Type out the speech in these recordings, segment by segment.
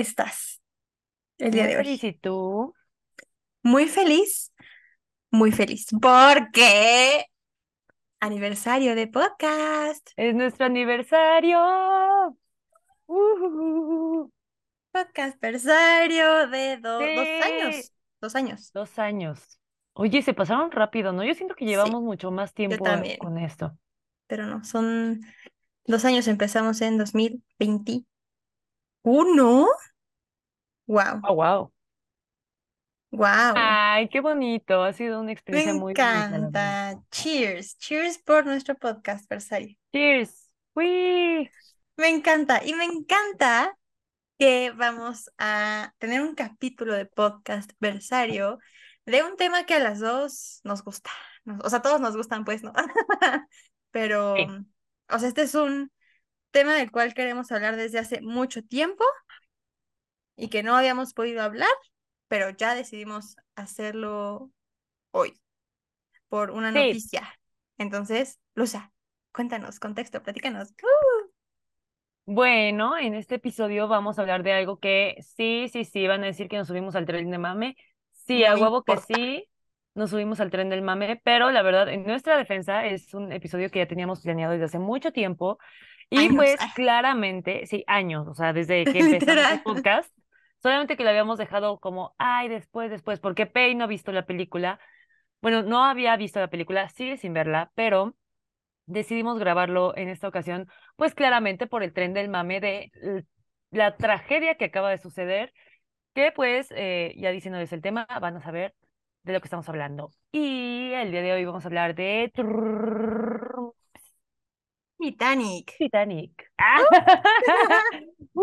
estás el día Muy de hoy? feliz, ¿y tú? Muy feliz, muy feliz, porque aniversario de podcast, Es nuestro aniversario. Uh, podcast aniversario de do- dos años, dos años. dos años. Oye, se pasaron rápido, ¿no? Yo siento que Sí, llevamos mucho más tiempo con esto. pero no, son dos años, empezamos en 2021. Wow, Oh, wow. wow. Ay, qué bonito. Ha sido una Me experiencia muy bonita, la verdad. encanta. Cheers, cheers por nuestro podcast aniversario. Cheers. Uy. Me encanta y me encanta que vamos a tener un capítulo de podcast versario de un tema que a las dos nos gusta. O sea, todos nos gustan, pues, ¿no? Pero, Sí, o sea, este es un tema del cual queremos hablar desde hace mucho tiempo y que no habíamos podido hablar, pero ya decidimos hacerlo hoy por una sí. noticia. Entonces, Luza, cuéntanos, contexto, platícanos. ¡Uh! Bueno, en este episodio vamos a hablar de algo que sí, sí, sí, van a decir que nos subimos al tren de mame. Sí, a No huevo que sí, nos subimos al tren del mame, pero la verdad, en nuestra defensa es un episodio que ya teníamos planeado desde hace mucho tiempo y Años, pues ah, claramente, sí, años, o sea, desde que empezamos el podcast, solamente que lo habíamos dejado como, ay, después, después, porque Pei no ha visto la película. Bueno, no había visto la película, sigue sin verla, pero decidimos grabarlo en esta ocasión, pues claramente por el tren del mame de la tragedia que acaba de suceder, que pues ya ya diciéndoles el tema, van a saber de lo que estamos hablando. Y el día de hoy vamos a hablar de Titanic. Titanic. ¡Ah! ¡Uh!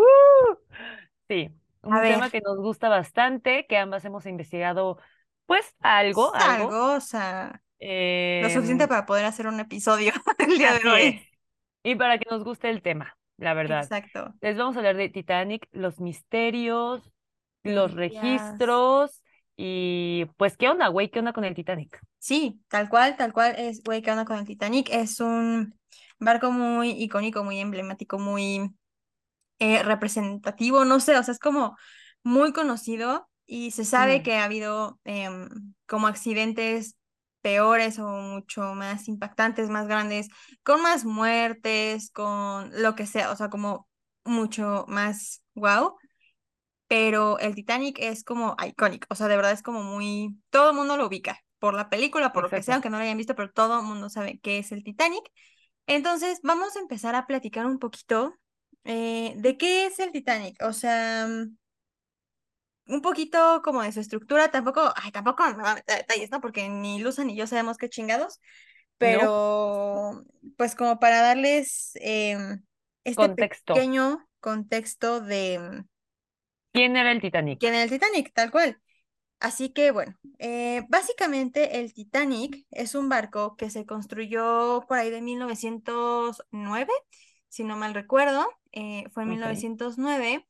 Sí, A un tema ver, que nos gusta bastante, que ambas hemos investigado pues algo, algo. algo, o sea, lo suficiente em, para poder hacer un episodio el día de es. hoy. Y para que nos guste el tema, la verdad. Exacto. Les vamos a hablar de Titanic, los misterios, los registros y pues, ¿qué onda, güey? ¿Qué onda con el Titanic? Sí, tal cual, tal cual es, güey, ¿qué onda con el Titanic? Es un barco muy icónico, muy emblemático, muy eh, representativo, no sé, o sea, es como muy conocido y se sabe Mm, que ha habido em, como accidentes peores o mucho más impactantes, más grandes, con más muertes, con lo que sea, o sea, como mucho más wow, pero el Titanic es como icónico, o sea, de verdad es como muy, todo el mundo lo ubica, por la película, por lo que sea, aunque no lo hayan visto, pero todo el mundo sabe qué es el Titanic. Entonces, vamos a empezar a platicar un poquito eh, de qué es el Titanic. O sea, mm, un poquito como de su estructura. Tampoco, ay, tampoco me va a meter detalles, ¿no? Porque ni Luza ni yo sabemos qué chingados. Pero, pues como para darles em, este Contexto. pequeño contexto de mm, ¿Quién era el Titanic? quién era el Titanic, tal cual. Así que bueno, eh, básicamente el Titanic es un barco que se construyó por ahí de 1909, si no mal recuerdo, eh, fue en Ok. 1909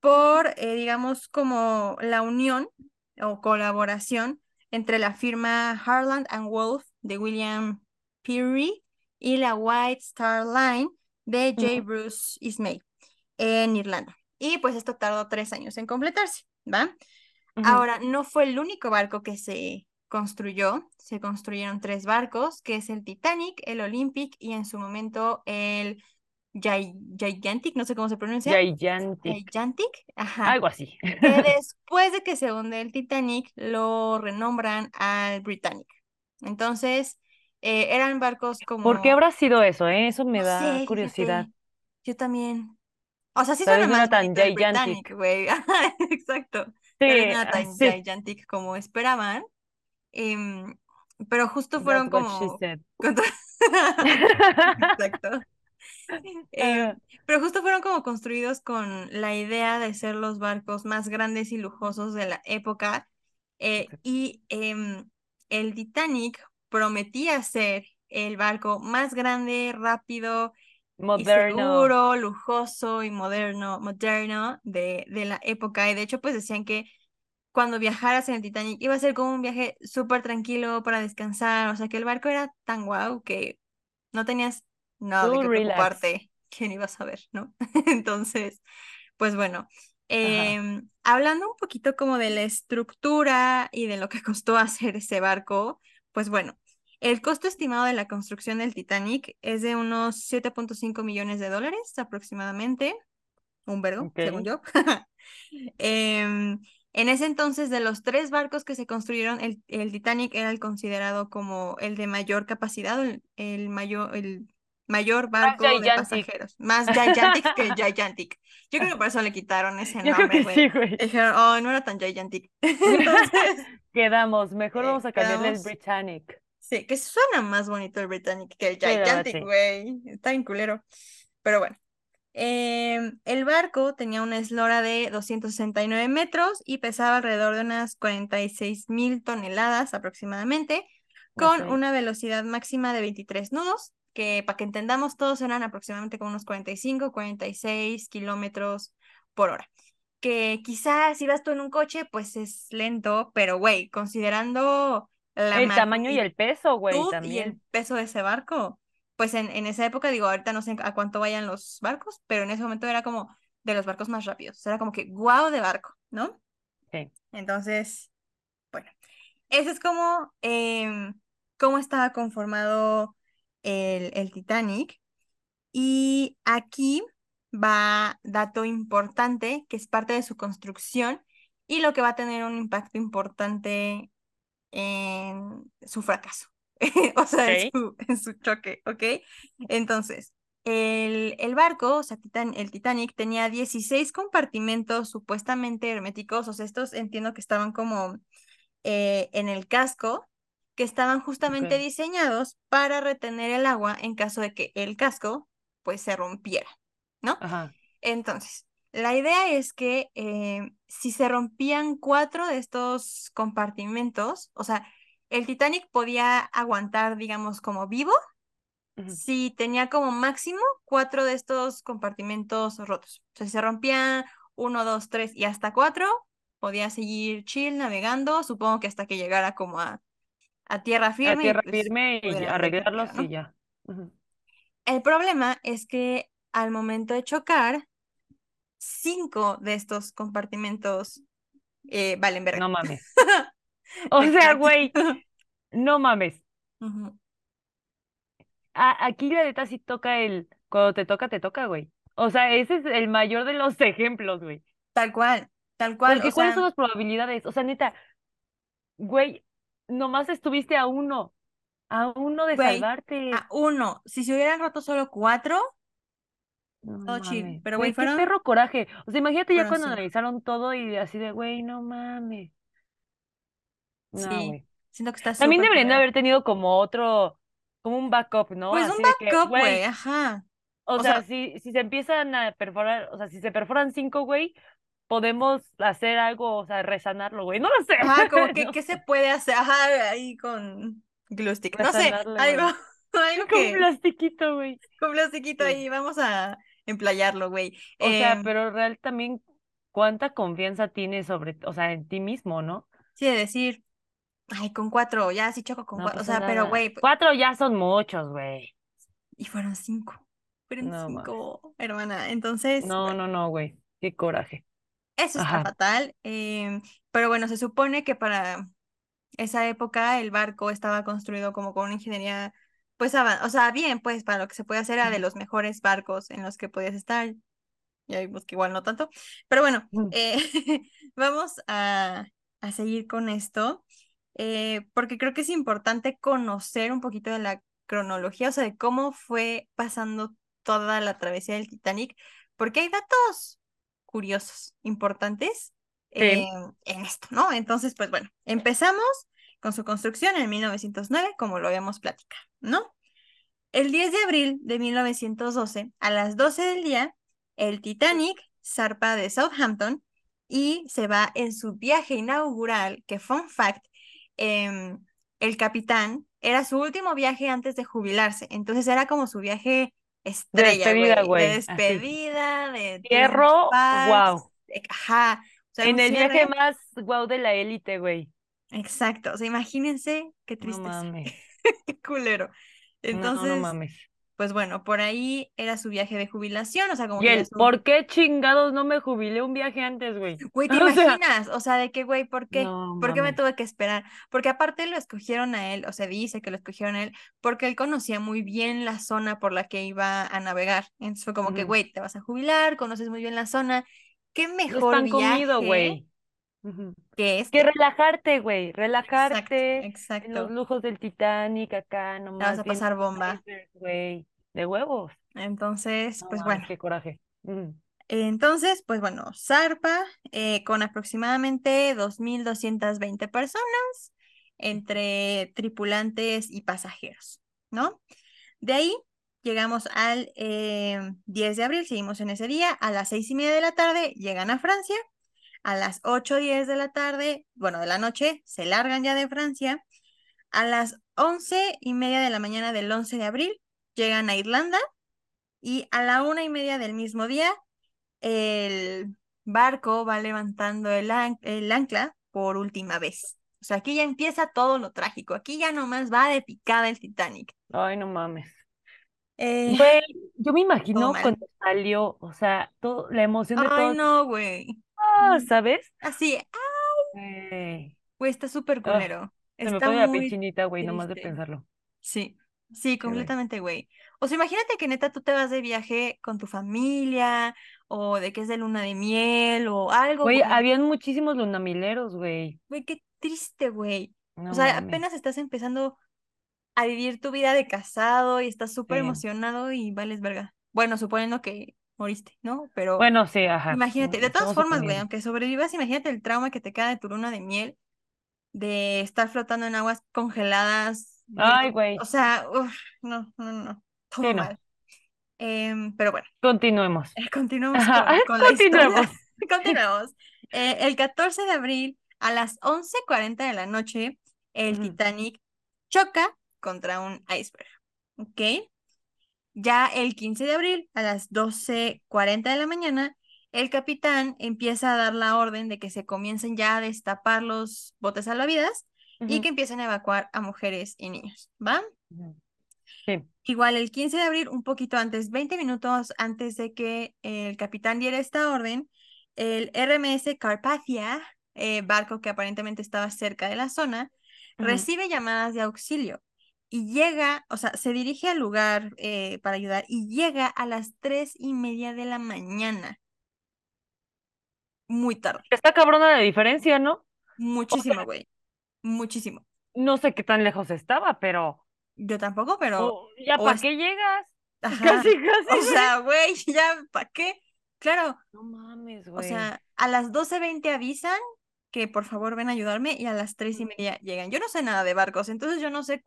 por, eh, digamos, como la unión o colaboración entre la firma Harland and Wolff de William Peary y la White Star Line de J. Bruce Ismay en Irlanda. Y pues esto tardó tres años en completarse, ¿va? Ahora, no fue el único barco que se construyó, se construyeron tres barcos, que es el Titanic, el Olympic y en su momento el Gi- Gigantic, no sé cómo se pronuncia, Gigantic. Gigantic, ajá, Algo así. que después de que se hunde el Titanic, lo renombran al Britannic. Entonces, eh, eran barcos ¿Por qué como, habrá sido eso, eh? Eso me no da sé, curiosidad. yo también. O sea, sí suena más tan. Britannic, güey. Exacto. No era ah, tan sí. gigantic como esperaban. em, pero justo fueron como... Exacto. Em, Ah, pero justo fueron como construidos con la idea de ser los barcos más grandes y lujosos de la época. eh, y em, el Titanic prometía ser el barco más grande, rápido y Moderno. seguro, lujoso y moderno, moderno de, de la época. Y de hecho, pues decían que cuando viajaras en el Titanic iba a ser como un viaje súper tranquilo para descansar. O sea, que el barco era tan guau que no tenías no, de Tú qué relax. preocuparte, ¿quién iba a saber, no? Entonces, pues bueno, em, hablando un poquito como de la estructura y de lo que costó hacer ese barco, pues bueno, el costo estimado de la construcción del Titanic es de unos 7.5 millones de dólares aproximadamente, un vergo, según yo. Em, en ese entonces, de los tres barcos que se construyeron, el, el Titanic era el considerado como el de mayor capacidad, el, el mayor, el mayor barco de pasajeros, más gigantic que gigantic. Yo creo que por eso le quitaron ese Yo nombre, sí, güey. güey. Dijeron, oh, no era tan gigantic. Entonces, Quedamos. Mejor eh, vamos a cambiarle el Britannic. Sí, que suena más bonito el Britannic que el gigantic, sí. güey. Está bien culero. Pero bueno. Em, el barco tenía una eslora de 269 metros y pesaba alrededor de unas 46 mil toneladas aproximadamente, con una velocidad máxima de 23 nudos, que para que entendamos todos eran aproximadamente como unos 45, 46 kilómetros por hora. Que quizás si vas tú en un coche, pues es lento, pero güey, considerando la El tamaño y el peso, güey, y el también. peso de ese barco. Pues en, en esa época, digo, ahorita no sé a cuánto vayan los barcos, pero en ese momento era como de los barcos más rápidos. Era como que guau de barco, ¿no? Sí. Entonces, bueno, ese es como em, cómo estaba conformado el, el Titanic. Y aquí va dato importante que es parte de su construcción y lo que va a tener un impacto importante en su fracaso, o sea, en su, en su choque, ¿ok? Entonces, el, el barco, o sea, Titan- el Titanic tenía 16 compartimentos supuestamente herméticos, o sea, estos entiendo que estaban como eh, en el casco, que estaban justamente diseñados para retener el agua en caso de que el casco, pues, se rompiera, ¿no? Ajá. Entonces, la idea es que eh, si se rompían cuatro de estos compartimentos, o sea, el Titanic podía aguantar, digamos, como vivo, si tenía como máximo cuatro de estos compartimentos rotos. O sea, si se rompía uno, dos, tres y hasta cuatro, podía seguir chill navegando, supongo que hasta que llegara como a, a tierra A firme y tierra pues firme y recuperar, arreglarlos y ya. El problema es que al momento de chocar, cinco de estos compartimentos eh, valen verga. No mames. O sea, güey, no mames. A- aquí la neta sí toca el, cuando te toca, te toca, güey. O sea, ese es el mayor de los ejemplos, güey. Tal cual, tal cual. O Porque ¿cuáles son las probabilidades? O sea, neta, güey, nomás estuviste a uno, a uno de güey, salvarte. a uno, si se hubieran roto solo cuatro, No todo chill. Pero güey, Güey, qué fueron, perro coraje. O sea, imagínate ya fueron cuando analizaron todo y así de, güey, no mames. No, Sí, siento que está También deberían de haber tenido como otro, como un backup, ¿no? Pues un Así backup, güey, ajá. o O sea, sea, si, si se empiezan a perforar, o sea, si se perforan cinco, güey, podemos hacer algo, o sea, resanarlo, güey. No lo sé, ajá, como que, no ¿qué se puede hacer? Ajá, ahí con glue stick. No sé, algo, algo Con que, plastiquito, güey. con plastiquito Sí. ahí, vamos a emplayarlo, güey. O sea, Eh, pero real también, ¿cuánta confianza tienes sobre, o sea, en ti mismo, ¿no? sí, de decir, ay, con cuatro, ya sí choco con No cuatro. O sea, pero güey, pues, Cuatro ya son muchos, güey. y fueron cinco. Fueron No cinco, hermana. Entonces, No, no, no, güey. Qué coraje. Eso está Ajá. fatal, em, pero bueno, se supone que para esa época el barco estaba construido como con una ingeniería, pues, o sea, bien, pues, para lo que se puede hacer era de los mejores barcos en los que podías estar. Ya vimos que igual no tanto, pero bueno, eh, vamos a, a seguir con esto, eh, porque creo que es importante conocer un poquito de la cronología, o sea, de cómo fue pasando toda la travesía del Titanic, porque hay datos curiosos, importantes eh, Sí. en esto, ¿no? Entonces, pues bueno, empezamos con su construcción en 1909, como lo habíamos platicado, ¿no? El 10 de abril de 1912, a las 12 del día, el Titanic zarpa de Southampton y se va en su viaje inaugural, que fun fact, em, el capitán era su último viaje antes de jubilarse, entonces era como su viaje estrella, despedida, güey, de. Así. despedida, de paz, wow. ajá, o sea, En el viaje más guau de la élite, güey. Exacto, o sea, imagínense qué No tristeza, mames. qué culero. No, no Entonces, mames. pues bueno, por ahí era su viaje de jubilación, o sea, como Y que su- ¿por qué chingados no me jubilé un viaje antes, güey? Güey, ¿te O sea, imaginas? O sea, de que, güey, ¿por qué? no ¿Por qué me tuve que esperar? Porque aparte lo escogieron a él, o sea, dice que lo escogieron a él, porque él conocía muy bien la zona por la que iba a navegar. Entonces fue como que, güey, te vas a jubilar, conoces muy bien la zona. ¿Qué No mejor están comido, viaje que Que este? relajarte, güey. Exacto, Relajarte en los exacto. lujos del Titanic acá, La vas nomás a pasar bomba. güey. De huevos. Entonces, No pues bueno. qué coraje. Entonces, pues bueno, zarpa eh, con aproximadamente 2.220 personas entre tripulantes y pasajeros, ¿no? De ahí llegamos al eh, 10 de abril, seguimos en ese día, a las seis y media de la tarde llegan a Francia, a las 8 10 de la tarde, bueno, de la noche, se largan ya de Francia, a las once y media de la mañana del 11 de abril llegan a Irlanda y a la una y media del mismo día el barco va levantando el, an- el ancla por última vez. O sea, aquí ya empieza todo lo trágico. Aquí ya nomás va de picada el Titanic. Ay, no mames. Eh, Güey, yo me imagino cuando salió, o sea, todo, la emoción de Ay, todos, no, güey. Ah, ¿sabes? Así, Güey. güey, está súper Ah, culero. se me pone la piel muy chinita, güey, nomás de pensarlo. Sí, sí, completamente, güey. O sea, imagínate que neta tú te vas de viaje con tu familia, o de que es de luna de miel, o algo, Güey, habían muchísimos lunamileros, güey. Güey, qué triste, güey. No O sea, apenas estás empezando a vivir tu vida de casado y estás súper Sí. emocionado y vales verga. Bueno, suponiendo que moriste, ¿no? Pero Bueno, sí, ajá. imagínate, de todas formas, güey, aunque sobrevivas, imagínate el trauma que te queda de tu luna de miel, de estar flotando en aguas congeladas, Ay, güey. o sea, uf, no, no, no, todo Sí, no. mal. Em, pero bueno, Continuemos. eh, continuamos Ajá, con, con la historia. continuemos. Continuemos. Eh, el 14 de abril a las 11:40 de la noche, el. Titanic choca contra un iceberg. ¿Ok? Ya el 15 de abril a las 12:40 de la mañana, el capitán empieza a dar la orden de que se comiencen ya a destapar los botes salvavidas y que empiecen a evacuar a mujeres y niños. ¿Va? Sí. Igual el 15 de abril, un poquito antes, 20 minutos antes de que el capitán diera esta orden, el RMS Carpathia, eh, barco que aparentemente estaba cerca de la zona, recibe llamadas de auxilio y llega, o sea, se dirige al lugar eh, para ayudar y llega a las tres y media de la mañana. Muy tarde, Está cabrona la diferencia, ¿no? O muchísimo, sea, güey, muchísimo. no sé qué tan lejos estaba, pero Yo tampoco, pero, o ya o para qué llegas. ajá, Casi, casi, o sea, güey, ya, ¿para qué? Claro, No mames, O güey. sea, a las 12.20 avisan que por favor ven a ayudarme y a las tres y media llegan. Yo no sé nada de barcos, entonces yo no sé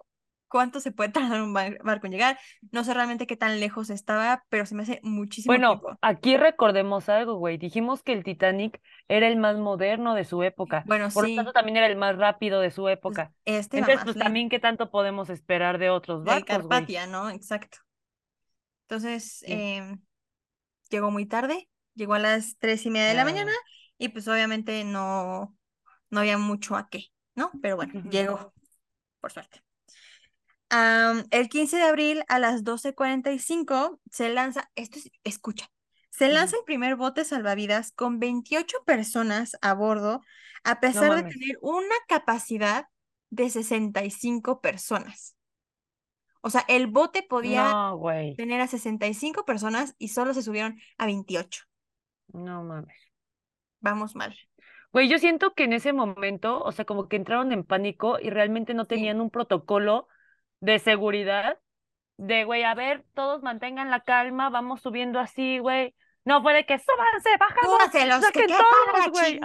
cuánto se puede tardar un bar- barco en llegar. No sé realmente qué tan lejos estaba, pero se me hace muchísimo Bueno, tiempo. aquí recordemos algo, güey. Dijimos que el Titanic era el más moderno de su época. Bueno, Por lo sí, tanto, también era el más rápido de su pues, época. este va Entonces, más pues también, ¿qué tanto podemos esperar de otros barcos, güey? Carpathia, ¿no? Exacto. Entonces, Sí. em, llegó muy tarde, llegó a las tres y media de la mañana Ya. y pues obviamente no, no había mucho a qué, ¿no? Pero bueno, llegó, por suerte. El 15 de abril a las 12:45 se lanza, esto es, escucha, se lanza el primer bote salvavidas con 28 personas a bordo, a No pesar de tener una capacidad de 65 personas. O sea, el bote podía No, tener a 65 personas y solo se subieron a 28. No mames. Vamos mal. Güey, yo siento que en ese momento, o sea, como que entraron en pánico y realmente no Sí. tenían un protocolo de seguridad de, güey, a ver, todos mantengan la calma, vamos subiendo así, güey. No fue de que súbanse, ¡Súbanse los que todos, güey.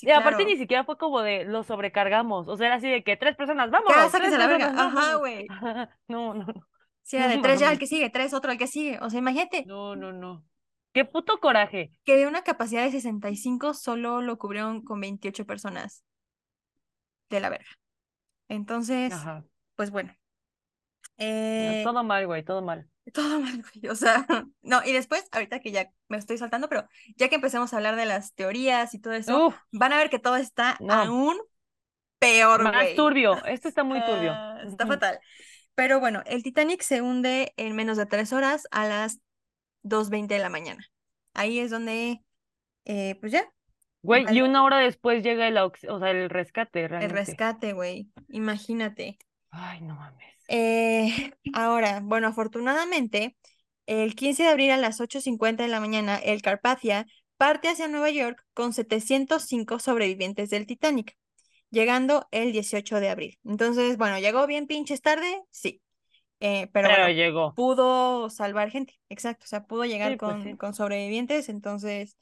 Y... Aparte ni siquiera fue como de lo sobrecargamos, o sea, era así de que tres personas, sáquense tres la verga. Ajá, güey. No, no, no, Sí, era de no tres ya el que sigue, tres otro el que sigue. O sea, imagínate No, no, no. Qué puto coraje. que de una capacidad de 65 solo lo cubrieron con 28 personas. De la verga. Entonces, Ajá. Pues bueno. No, Eh, todo mal, güey, todo mal. todo mal, güey. O sea, no, y después, ahorita que ya me estoy saltando, pero ya que empecemos a hablar de las teorías y todo eso, Uf, van a ver que todo está no. aún peor, Más güey. turbio. Esto está muy turbio. Está fatal. Pero bueno, el Titanic se hunde en menos de tres horas a las 2.20 de la mañana. Ahí es donde, eh, pues ya, Güey, y una hora después llega el, o sea, el rescate, el realmente. rescate, güey. Imagínate. Ay, no mames. Eh, ahora, bueno, afortunadamente, el 15 de abril a las 8.50 de la mañana, el Carpathia parte hacia Nueva York con 705 sobrevivientes del Titanic, llegando el 18 de abril. Entonces, bueno, ¿llegó bien pinches tarde? Sí. Eh, pero Pero bueno, llegó. pudo salvar gente, exacto, o sea, pudo llegar Sí, pues con, sí. con sobrevivientes, entonces,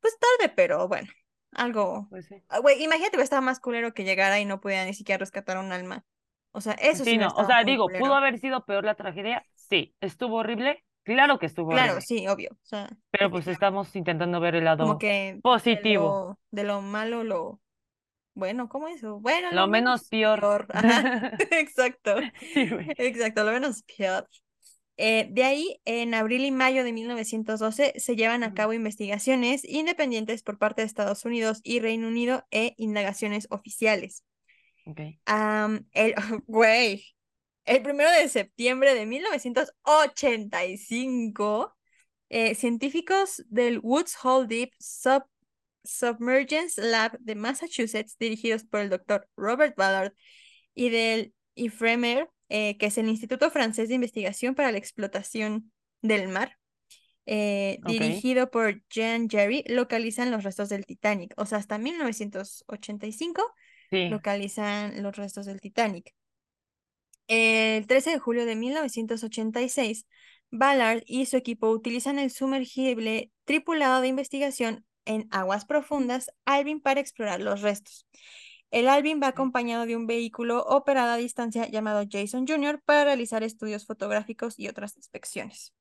pues tarde, pero bueno, algo... Pues sí. Ah, Güey, imagínate que estaba más culero que llegara y no pudiera ni siquiera rescatar un alma. O sea, eso sí Sí, no. O sea, digo, culero. ¿pudo haber sido peor la tragedia? Sí. ¿Estuvo horrible? Claro que estuvo Claro, horrible. sí, obvio. O sea, Pero pues estamos intentando ver el como lado que de positivo. lo, de lo malo, lo bueno, ¿cómo es? eso? Bueno, Lo menos peor. Ajá, exacto. Sí. Exacto, lo menos peor. Eh, de ahí, en abril y mayo de 1912 se llevan a cabo investigaciones independientes por parte de Estados Unidos y Reino Unido e indagaciones oficiales. Ok. Am, el, güey, el primero de septiembre de 1985, eh, científicos del Woods Hole Deep Sub Submergence Lab de Massachusetts, dirigidos por el doctor Robert Ballard, y del IFREMER, eh, que es el Instituto Francés de Investigación para la Explotación del Mar, eh, dirigido por Jean Jerry, localizan los restos del Titanic. O sea, hasta 1985 Sí. localizan los restos del Titanic. El 13 de julio de 1986, Ballard y su equipo utilizan el sumergible tripulado de investigación en aguas profundas Alvin para explorar los restos. El Alvin va acompañado de un vehículo operado a distancia llamado Jason Jr. para realizar estudios fotográficos y otras inspecciones.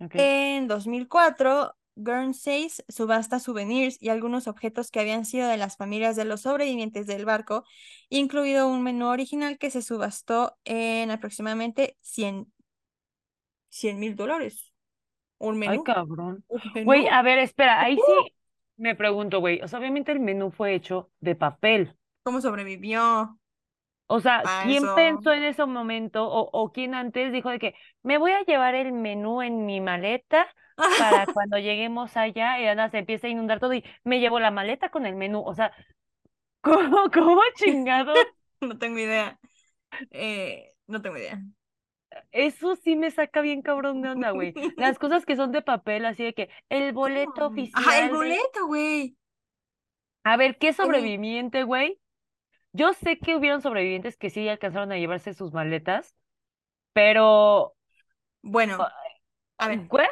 Ok. En 2004, Guernseys subasta souvenirs y algunos objetos que habían sido de las familias de los sobrevivientes del barco, incluido un menú original que se subastó en aproximadamente 100 mil dólares. ¿Un Ay, menú? cabrón. ¿Un Güey, a ver, espera, ahí sí me pregunto, güey. O sea, obviamente el menú fue hecho de papel. ¿Cómo sobrevivió O sea, ¿quién eso? pensó en ese momento o, o quién antes dijo de que me voy a llevar el menú en mi maleta para cuando lleguemos allá y nada se empieza a inundar todo y me llevo la maleta con el menú? O sea, ¿cómo, cómo chingado? No tengo idea. Eh, no tengo idea. Eso sí me saca bien cabrón de onda, güey. Las cosas que son de papel, así de que el boleto oficial Ajá, el boleto, güey. A ver, ¿qué sobreviviente, güey? Yo sé que hubieron sobrevivientes que sí alcanzaron a llevarse sus maletas, pero... Bueno, a ver, ¿What?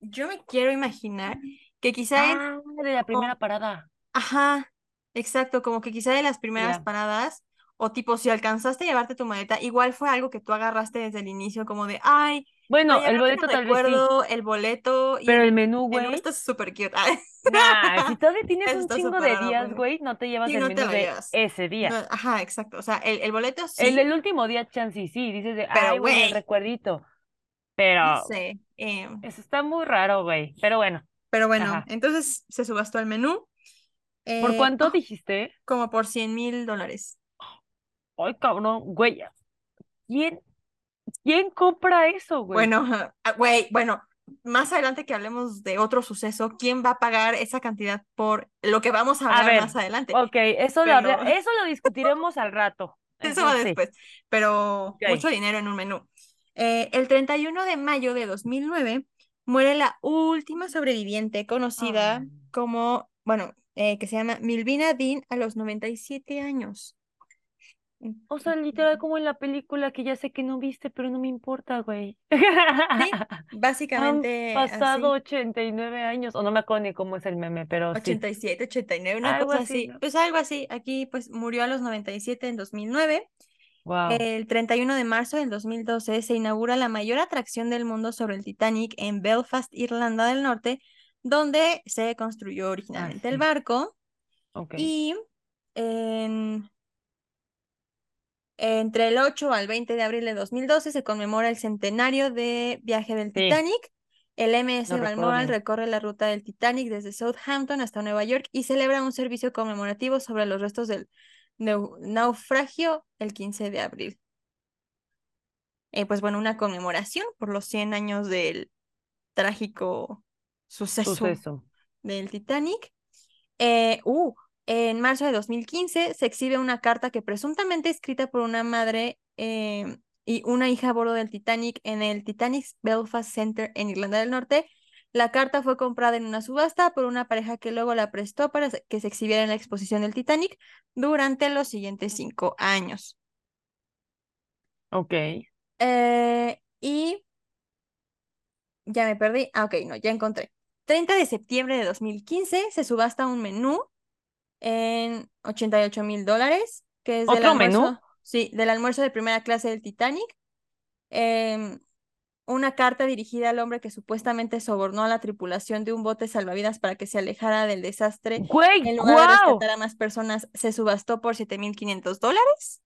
yo me quiero imaginar que quizá en Ah, de la primera parada. Ajá, exacto, como que quizá de las primeras paradas, o tipo, si alcanzaste a llevarte tu maleta, igual fue algo que tú agarraste desde el inicio, como de, ay, Bueno, el boleto tal vez sí, el boleto y pero el el menú, menú güey. está súper cute. Nah, si todavía tienes Eso un chingo de días, güey, no te llevas Sí, el no menú de ese día. No, ajá, exacto, o sea, el, el boleto El sí, del último día, chance sí, dices de, Pero, ay, güey, el recuerdito. no Pero sé, eh, eso está muy raro, güey. Pero bueno, pero bueno, Ajá. entonces se subastó el menú, ¿por eh, cuánto ah, dijiste? como por 100 mil dólares. Ay, cabrón, güey. ¿Quién, quién compra eso, güey? Bueno, ah, güey, bueno, más adelante que hablemos de otro suceso, ¿quién va a pagar esa cantidad por lo que vamos a A hablar ver, más adelante? ok, eso lo, Pero- eso lo discutiremos al rato. Eso va sí. después, pero mucho dinero en un menú. Eh, el 31 de mayo de 2009 muere la última sobreviviente conocida Ay. como, bueno, eh, que se llama Milvina Dean a los 97 años. O sea, literal como en la película que ya sé que no viste, pero no me importa, güey. Sí, Han básicamente pasado así. 89 años, o no me acuerdo ni cómo es el meme, pero sí. 87, 89, una Algo cosa así. Pues algo así. Aquí pues murió a los 97 en 2009. Wow. El 31 de marzo del 2012 se inaugura la mayor atracción del mundo sobre el Titanic en Belfast, Irlanda del Norte, donde se construyó originalmente el sí. barco. Ok. Y en- entre el 8 al 20 de abril de 2012 se conmemora el centenario de viaje del Sí. Titanic. El MS recuerdo Balmoral recorre la ruta del Titanic desde Southampton hasta Nueva York y celebra un servicio conmemorativo sobre los restos del, nau- naufragio el 15 de abril. Eh, pues bueno, una conmemoración por los 100 años del trágico suceso Suceso. del Titanic. Eh, uh, en marzo de 2015 se exhibe una carta que presuntamente escrita por una madre eh, y una hija a bordo del Titanic en el Titanic Belfast Center en Irlanda del Norte. La carta fue comprada en una subasta por una pareja que luego la prestó para que se exhibiera en la exposición del Titanic durante los siguientes cinco años. Ok. Eh, y ya me perdí. Ah, ok, no, ya encontré. 30 de septiembre de 2015 se subasta un menú en 88 mil dólares, que es del ¿Otro menú? almuerzo, sí, del almuerzo de primera clase del Titanic. Em, una carta dirigida al hombre que supuestamente sobornó a la tripulación de un bote salvavidas para que se alejara del desastre Güey, en lugar de guau. rescatar a más personas, se subastó por 7.500 dólares.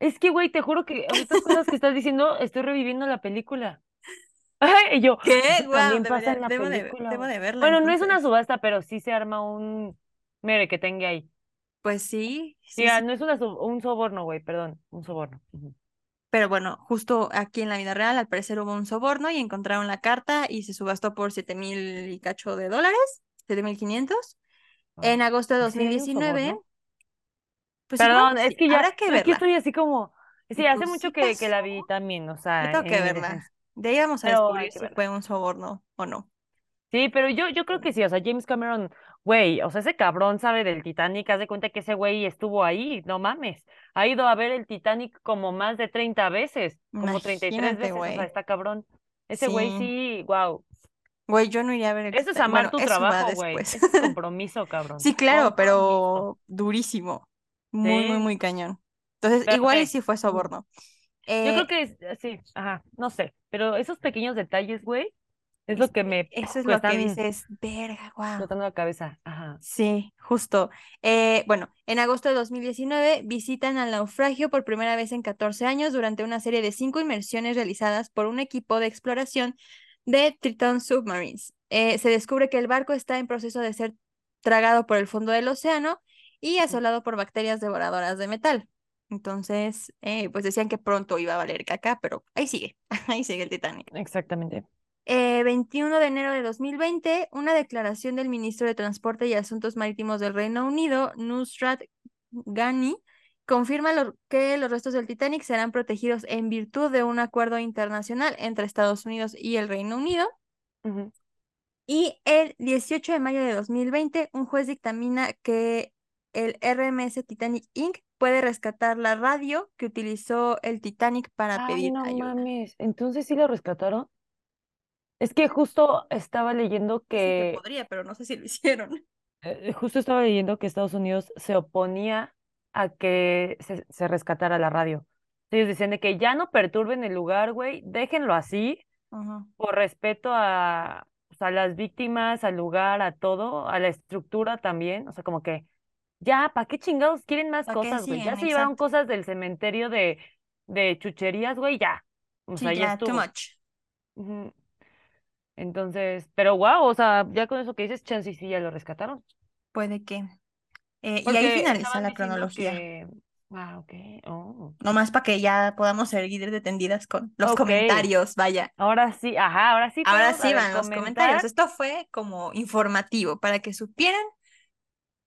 Es que, güey, te juro que estas cosas que estás diciendo, estoy reviviendo la película. Ay, y yo, ¿Qué? también pasa en la debo de, película. debo de verla Bueno, no es una subasta, pero sí se arma un mere que tenga ahí. Pues sí, sí, sí. no es una un soborno, güey, perdón, un soborno. Pero bueno, justo aquí en la vida real, al parecer hubo un soborno y encontraron la carta y se subastó por siete mil y cacho de dólares, 7.500. En Ah, agosto de ¿sí hay un 2019, soborno? pues igual Perdón, es sí, que ya, habrá que es que estoy así como, sí, Y hace mucho sí que, que la vi también, o Yo sea, tengo que verla. De ahí vamos a Pero descubrir si verla. fue un soborno o no. Sí, pero yo, yo creo que sí, o sea, James Cameron, güey, o sea, ese cabrón sabe del Titanic, haz de cuenta que ese güey estuvo ahí, no mames, ha ido a ver el Titanic como más de 30 veces, como 33 Imagínate, veces, o sea, está cabrón. Ese güey Sí. wow. Güey, yo no iría a ver el Eso es amar Bueno, tu trabajo, güey, compromiso, cabrón. Sí, claro, pero durísimo. Muy, muy, Sí, muy cañón. Entonces, pero igual y ve, sí fue soborno. Yo Eh, creo que es, sí, ajá, no sé, pero esos pequeños detalles, güey, es lo que me eso es lo que dices, verga, wow. explotando la cabeza, ajá. Sí, justo. Eh, bueno, en agosto de 2019 visitan al naufragio por primera vez en 14 años durante una serie de cinco inmersiones realizadas por un equipo de exploración de Triton Submarines. Eh, se descubre que el barco está en proceso de ser tragado por el fondo del océano y asolado por bacterias devoradoras de metal. Entonces, eh, pues decían que pronto iba a valer caca, pero ahí sigue, ahí sigue el Titanic. Exactamente. Eh, 21 de enero de 2020, una declaración del ministro de Transporte y Asuntos Marítimos del Reino Unido, Nusrat Ghani, confirma lo- que los restos del Titanic serán protegidos en virtud de un acuerdo internacional entre Estados Unidos y el Reino Unido. Y el 18 de mayo de 2020, un juez dictamina que el RMS Titanic Inc. puede rescatar la radio que utilizó el Titanic para Ay, pedir no ayuda. mames. Entonces sí lo rescataron. Es que justo estaba leyendo Sí que que, podría, pero no sé si lo hicieron. eh, justo estaba leyendo que Estados Unidos se oponía a que se, se rescatara la radio. Ellos decían de que ya no perturben el lugar, güey, déjenlo así, Ajá. por respeto a, pues, a las víctimas, al lugar, a todo, a la estructura también. O sea, como que ya, ¿para qué chingados quieren más ¿Para qué cosas, güey? Ya se llevaron cosas del cementerio de, de chucherías, güey, ya. O Sí, sea, ya ya, too estuvo. Ujú. Entonces, pero wow, o sea, ya con eso que dices, chance y sí ya lo rescataron. Puede que. Eh, y ahí finaliza la cronología. que. Ah, ok. Oh. Nomás para que ya podamos seguir detendidas con los comentarios, vaya. Ahora sí, ajá, ahora sí Ahora sí van los comentarios. comentar Esto fue como informativo para que supieran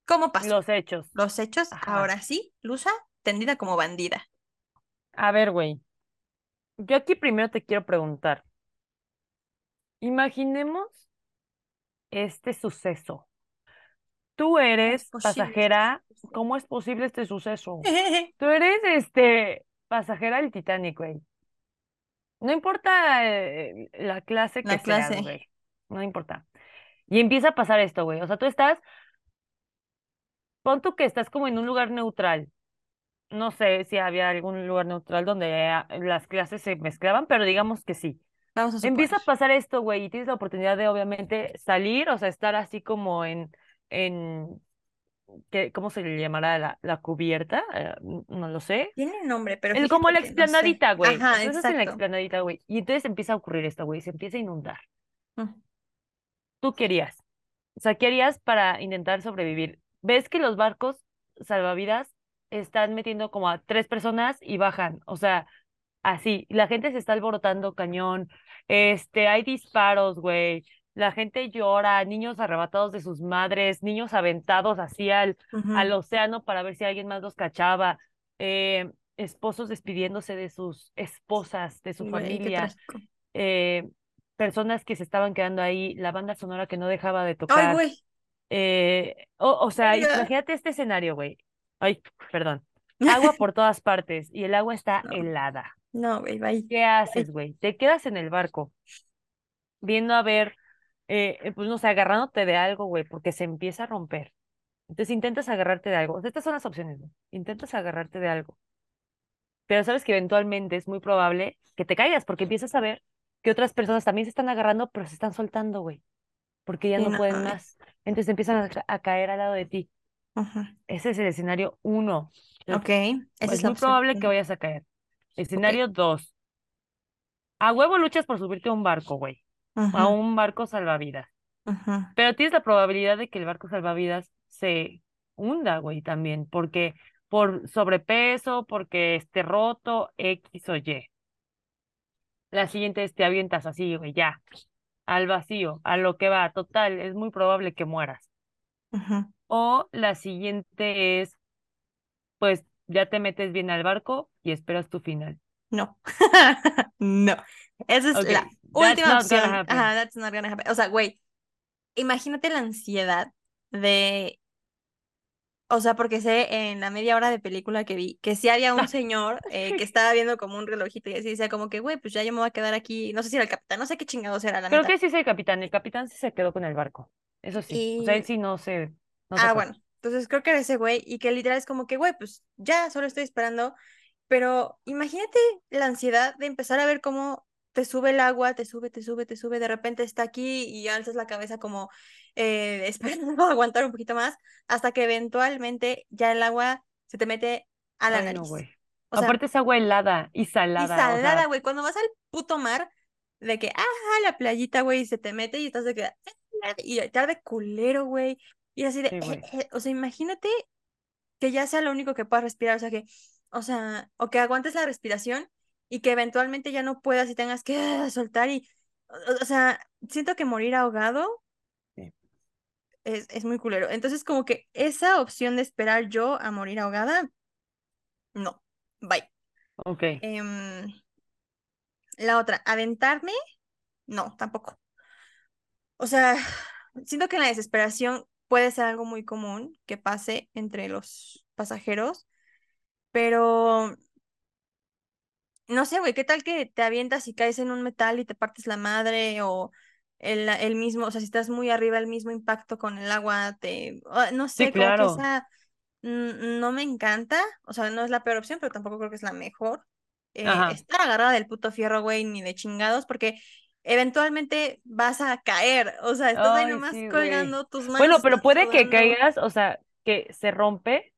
cómo pasó. los hechos. Los hechos, Ajá. ahora sí, Lusa, tendida como bandida. A ver, güey. Yo aquí primero te quiero preguntar. Imaginemos este suceso. Tú ¿Cómo es eres este pasajera. ¿Cómo es posible este suceso? Tú eres este pasajera del Titanic, güey. No importa eh, la clase La que seas, clase. güey. No importa. Y empieza a pasar esto, güey. O sea, tú estás, pon tú que estás como en un lugar neutral. No sé si había algún lugar neutral donde ah, las clases se mezclaban, pero digamos que sí. Vamos a suponer. Empieza a pasar esto, güey, y tienes la oportunidad de obviamente salir, o sea, estar así como en, en, ¿qué, cómo se le llamará la, la cubierta? Eh, no lo sé. Tiene nombre, pero El, como la fíjate que no sé. explanadita, güey. Ajá, O sea, estás en la exacto. explanadita, güey. Y entonces empieza a ocurrir esto, güey, se empieza a inundar. Mm. ¿Tú qué harías? O sea, ¿qué harías para intentar sobrevivir? ¿Ves que los barcos salvavidas están metiendo como a tres personas y bajan. O sea, así. La gente se está alborotando cañón. Este, hay disparos, güey. La gente llora, niños arrebatados de sus madres, niños aventados así al, océano para ver si alguien más los cachaba. Eh, esposos despidiéndose de sus esposas, de su familia. Eh, personas que se estaban quedando ahí, la banda sonora que no dejaba de Ay, tocar. güey. Eh, o, o sea, imagínate este escenario, güey. Ay, perdón. Agua por todas partes y el agua está No, helada. No, güey, bye. ¿Qué haces, güey? Te quedas en el barco viendo a ver, eh, eh, pues no sé, agarrándote de algo, güey, porque se empieza a romper. Entonces intentas agarrarte de algo. O sea, estas son las opciones, güey. Intentas agarrarte de algo. Pero sabes que eventualmente es muy probable que te caigas porque empiezas a ver que otras personas también se están agarrando, pero se están soltando, güey, porque ya no no pueden más. Entonces empiezan a, a caer al lado de ti. Ese es el escenario uno. Ok, es muy opción. probable que vayas a caer. Escenario dos. A huevo luchas por subirte a un barco, güey. A un barco salvavidas. Pero tienes la probabilidad de que el barco salvavidas se hunda, güey, también, porque por sobrepeso, porque esté roto, X o Y. La siguiente es te avientas así, güey, ya, al vacío, a lo que va, total, es muy probable que mueras. O la siguiente es, pues, ya te metes bien al barco y esperas tu final. No. No. Esa es Ok, la that's última not gonna opción. happen. Ajá, that's not gonna happen. O sea, güey, imagínate la ansiedad de. O sea, porque sé en la media hora de película que vi que sí había un señor eh, que estaba viendo como un relojito y así decía como que, güey, pues ya yo me voy a quedar aquí. No sé si era el capitán, no sé qué chingados era, la Creo neta. que sí es el capitán, el capitán sí se quedó con el barco, eso sí, o sea, él sí no se, no Ah, bueno. Entonces creo que era ese güey y que literal es como que, güey, pues ya, solo estoy esperando. Pero imagínate la ansiedad de empezar a ver cómo te sube el agua, te sube, te sube, te sube, de repente está aquí y alzas la cabeza como eh, esperando aguantar un poquito más, hasta que eventualmente ya el agua se te mete a la Ay, nariz. O sea, Aparte es agua helada y y salada, o salada, sea, güey, cuando vas al puto mar, de que, ah, la playita, güey, se te mete y estás de que, y tarde culero, güey, y así de, sí, eh, eh, o sea, imagínate que ya sea lo único que puedas respirar, o sea que, o sea, o que aguantes la respiración y que eventualmente ya no puedas y tengas que ah, soltar y, o, o sea, siento que morir ahogado Sí. es, es muy culero. Entonces, como que esa opción de esperar yo a morir ahogada, no, bye. Ok, Em, la otra, aventarme, no, tampoco. O sea, siento que en la desesperación puede ser algo muy común que pase entre los pasajeros, pero No sé, güey, ¿qué tal que te avientas y caes en un metal y te partes la madre o el, el mismo, o sea, si estás muy arriba, el mismo impacto con el agua, te, ah, no sí, sé, como que claro. esa no me encanta, o sea, no es la peor opción, pero tampoco creo que es la mejor. Eh, estar agarrada del puto fierro, güey, ni de chingados, porque eventualmente vas a caer, o sea, estás ahí Ay, nomás sí, colgando, tus manos Bueno, pero puede que caigas, o sea, que se rompe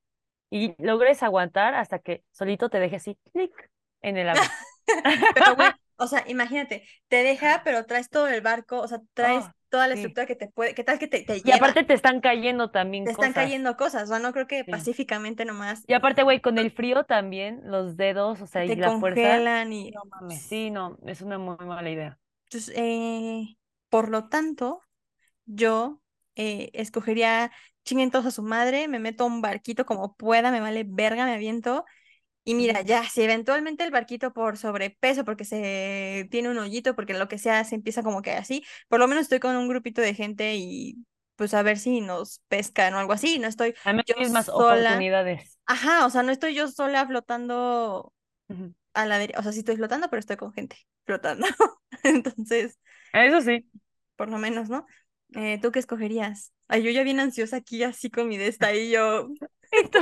y logres aguantar hasta que solito te deje así, clic, en el agua. Pero, güey, o sea, imagínate, te deja, pero traes todo el barco, o sea, traes Oh, toda la sí. estructura que te puede, ¿qué tal que te, te Y lleva? aparte te están cayendo también Te están cayendo cosas, o sea, no creo que Sí. pacíficamente nomás Y aparte, güey, con el frío también, los dedos, o sea, y la fuerza, congelan y... no mames, sí, no, es una muy mala idea. Entonces, eh, por lo tanto, yo eh, escogería chinguen todos a su madre, me meto a un barquito como pueda, me vale verga, me aviento. Y mira, ya, si eventualmente el barquito por sobrepeso, porque se tiene un hoyito, porque lo que sea, se empieza como que así, por lo menos estoy con un grupito de gente y pues a ver si nos pescan o algo así, no estoy yo más sola. oportunidades. Ajá, o sea, no estoy yo sola flotando. A la derecha, o sea, sí estoy flotando, pero estoy con gente flotando. Entonces, Eso sí. por lo menos, ¿no? Eh, ¿tú qué escogerías? Ay, yo ya bien ansiosa aquí, así con mi de esta, y yo, Esto,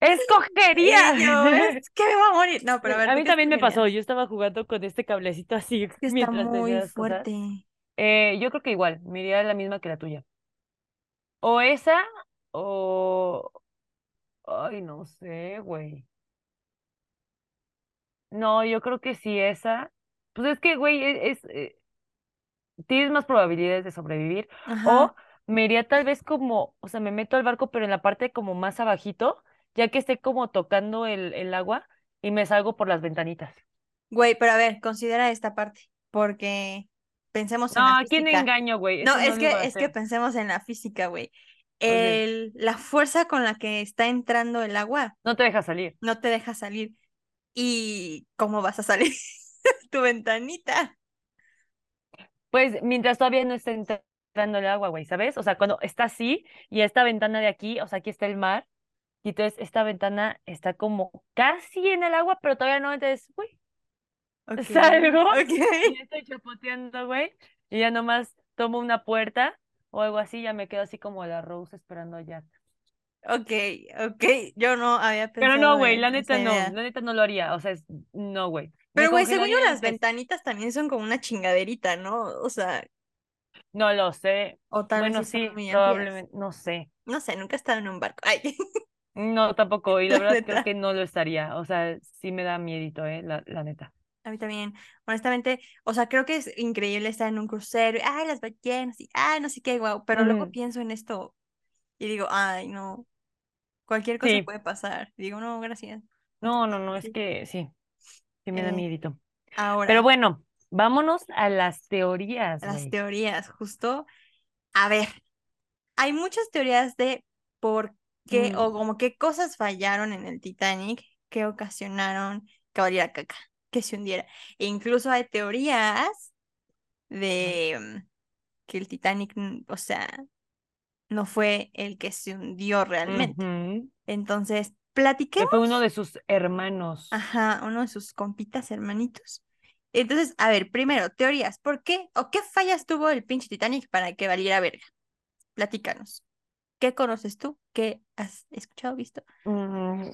escogería. y yo, es que me va a morir. No, pero a ver, A ¿tú mí también me pasó, yo estaba jugando con este cablecito así Que está mientras muy fuerte. Eh, yo creo que igual, me iría la misma que la tuya. O esa, o... Ay, no sé, güey. No, yo creo que sí esa. Pues es que, güey, e- es, eh, tienes más probabilidades de sobrevivir. Ajá. O me iría tal vez como, o sea, me meto al barco, pero en la parte como más abajito, ya que esté como tocando el, el agua y me salgo por las ventanitas. Güey, pero a ver, considera esta parte, porque pensemos en la ¿a quién física. engaño, güey? No, es que, es que pensemos en la física, güey. El, la fuerza con la que está entrando el agua No te deja salir. no te deja salir. ¿Y cómo vas a salir? Tu ventanita. Pues mientras todavía no está entrando el agua, güey, ¿sabes? O sea, cuando está así y esta ventana de aquí, o sea, aquí está el mar, y entonces esta ventana está como casi en el agua, pero todavía no, entonces, güey, salgo ok. y ya estoy chapoteando, güey, y ya nomás tomo una puerta o algo así, ya me quedo así como la Rose esperando ya. Ok, ok. Yo no había Pero pensado no, güey, la neta no, idea. la neta no lo haría, o sea, es- no, güey. Pero, güey, según yo, las ventanitas también son como una chingaderita, ¿no? O sea, No lo sé. o tal Bueno, vez sí probablemente, no sé. No sé, nunca he estado en un barco. Ay, No, tampoco, y la la verdad creo que no lo estaría, o sea, sí me da miedito, eh, la, la neta. A mí también, honestamente, o sea, creo que es increíble estar en un crucero, y, ay, las ballenas, y ay, no sé qué, guau, pero luego pienso en esto y digo, ay, no, cualquier cosa Sí, puede pasar. Digo, no, gracias. no, no, no, es que sí, sí me da Eh, miedito. Pero ahora, bueno, vámonos a las teorías, las teorías, justo, a ver, hay muchas teorías de por qué o Mm, como qué cosas fallaron en el Titanic que ocasionaron que caca, que se hundiera. E incluso hay teorías de mm, que el Titanic, mm, o sea, no fue el que se hundió realmente. Entonces, Que platiquemos, fue uno de sus hermanos. ajá, uno de sus compitas hermanitos. Entonces, a ver, primero, teorías, ¿por qué o qué fallas tuvo el pinche Titanic para que valiera verga? Platícanos. ¿Qué conoces tú? ¿Qué has escuchado, visto? Mm,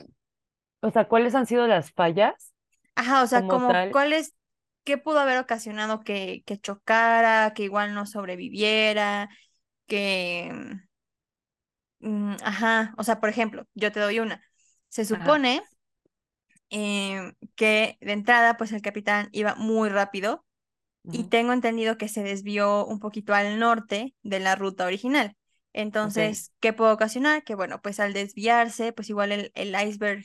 o sea, ¿cuáles han sido las fallas Ajá, o sea, como como tal? cuál es, qué pudo haber ocasionado que, que chocara, que igual no sobreviviera, que, mm, ajá, o sea, por ejemplo, yo te doy una. Se supone em, que de entrada, pues el capitán iba muy rápido y tengo entendido que se desvió un poquito al norte de la ruta original. Entonces, ¿qué puede ocasionar? Que bueno, pues al desviarse, pues igual el, el iceberg,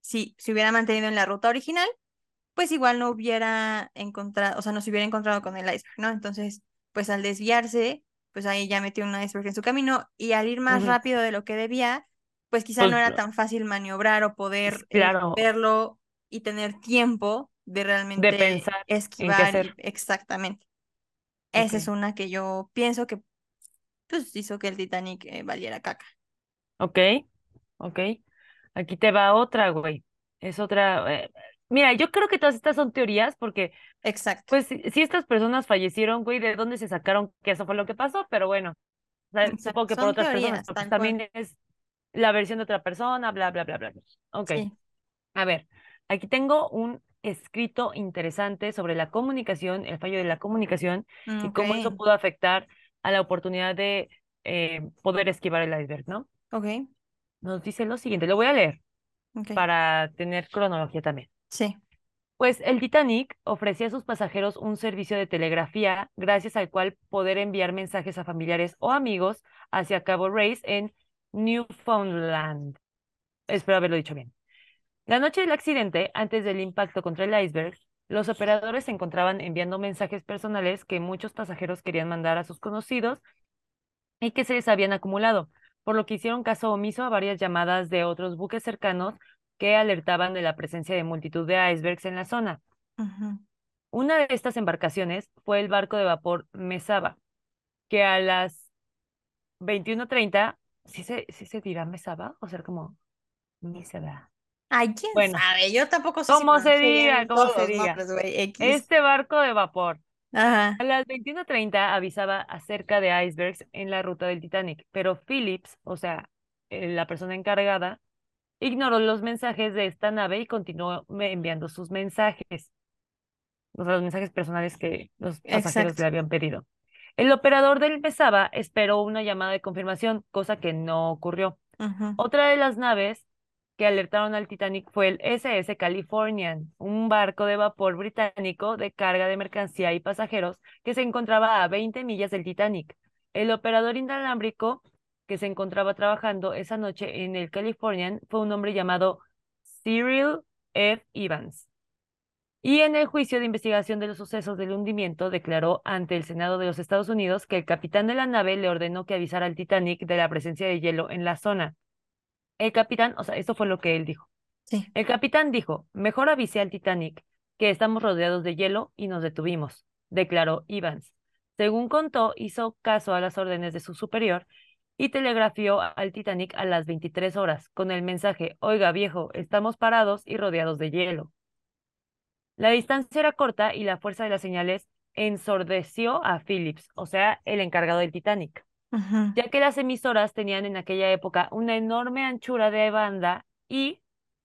si se hubiera mantenido en la ruta original, pues igual no hubiera encontrado, o sea, no se hubiera encontrado con el iceberg, ¿no? Entonces, pues al desviarse, pues ahí ya metió un iceberg en su camino y al ir más ujú, rápido de lo que debía, pues quizá no Pues era tan fácil maniobrar o poder eh, claro, verlo y tener tiempo de de realmente pensar en qué esquivar hacer. exactamente. Ok. Esa es una que yo pienso que pues hizo que el Titanic eh, valiera caca. Ok, ok. Aquí te va otra, güey. Es otra. eh, Mira, yo creo que todas estas son teorías porque, Exacto, pues, si, si estas personas fallecieron, güey, ¿de dónde se sacaron que eso fue lo que pasó? Pero bueno, o sea, supongo que por otras personas, teorías, pero pues tal cual. también es la versión de otra persona, bla, bla, bla, bla. Ok, Sí. a ver, aquí tengo un escrito interesante sobre la comunicación, el fallo de la comunicación Mm, y cómo eso pudo afectar a la oportunidad de eh, poder esquivar el iceberg, ¿no? ok, Nos dice lo siguiente, lo voy a leer ok. para tener cronología también. Sí. Pues el Titanic ofrecía a sus pasajeros un servicio de telegrafía gracias al cual poder enviar mensajes a familiares o amigos hacia Cabo Race en Newfoundland. Espero haberlo dicho bien. La noche del accidente, antes del impacto contra el iceberg, los operadores se encontraban enviando mensajes personales que muchos pasajeros querían mandar a sus conocidos y que se les habían acumulado, por lo que hicieron caso omiso a varias llamadas de otros buques cercanos que alertaban de la presencia de multitud de icebergs en la zona. Una de estas embarcaciones fue el barco de vapor Mesaba, que a las 21:30, ¿sí se, sí se dirá Mesaba? O sea, como Mesaba. Ay, quién Bueno, sabe. Yo tampoco sé ¿cómo se diga? ¿Cómo se diga? Este barco de vapor Ajá. a las 21:30 avisaba acerca de icebergs en la ruta del Titanic, pero Phillips, o sea, eh, la persona encargada, ignoró los mensajes de esta nave y continuó enviando sus mensajes, o sea, los mensajes personales que los pasajeros Exacto. le habían pedido. El operador del Mesaba esperó una llamada de confirmación, cosa que no ocurrió. Otra de las naves que alertaron al Titanic fue el SS Californian, un barco de vapor británico de carga de mercancía y pasajeros que se encontraba a 20 millas del Titanic. El operador inalámbrico que se encontraba trabajando esa noche en el Californian fue un hombre llamado Cyril F. Evans. Y en el juicio de investigación de los sucesos del hundimiento declaró ante el Senado de los Estados Unidos que el capitán de la nave le ordenó que avisara al Titanic de la presencia de hielo en la zona. El capitán, o sea, esto fue lo que él dijo. Sí. El capitán dijo, mejor avise al Titanic que estamos rodeados de hielo y nos detuvimos, declaró Evans. Según contó, hizo caso a las órdenes de su superior y telegrafió al Titanic a las 23 horas con el mensaje, oiga viejo, estamos parados y rodeados de hielo. La distancia era corta y la fuerza de las señales ensordeció a Phillips, o sea, el encargado del Titanic, ya que las emisoras tenían en aquella época una enorme anchura de banda y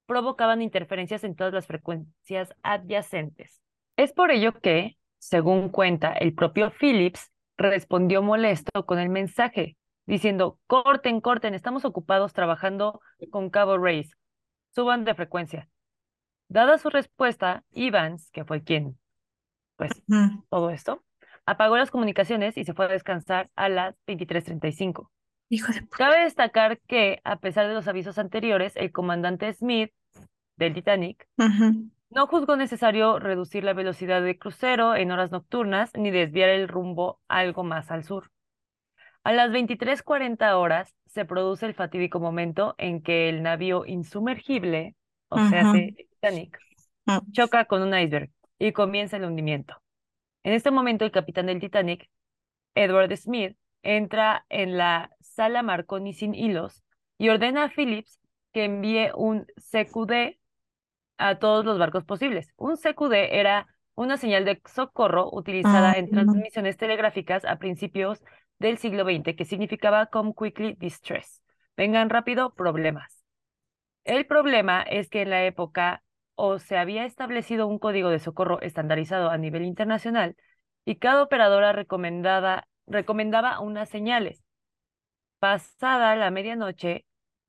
provocaban interferencias en todas las frecuencias adyacentes. Es por ello que, según cuenta el propio Phillips, respondió molesto con el mensaje, diciendo, corten, corten, estamos ocupados trabajando con Cabo Race, suban de frecuencia. Dada su respuesta, Evans, que fue quien, pues, todo esto, apagó las comunicaciones y se fue a descansar a las 23:35. Hijo de. Cabe destacar que, a pesar de los avisos anteriores, el comandante Smith del Titanic no juzgó necesario reducir la velocidad de crucero en horas nocturnas ni desviar el rumbo algo más al sur. A las 23:40 horas se produce el fatídico momento en que el navío insumergible, o sea, Ujú. el Titanic, Mm. choca con un iceberg y comienza el hundimiento. En este momento, el capitán del Titanic, Edward Smith, entra en la sala Marconi sin hilos y ordena a Phillips que envíe un CQD a todos los barcos posibles. Un CQD era una señal de socorro utilizada Ah, en transmisiones telegráficas a principios del siglo XX, que significaba Come Quickly Distress. Vengan rápido, problemas. El problema es que en la época o se había establecido un código de socorro estandarizado a nivel internacional y cada operadora recomendaba unas señales. Pasada la medianoche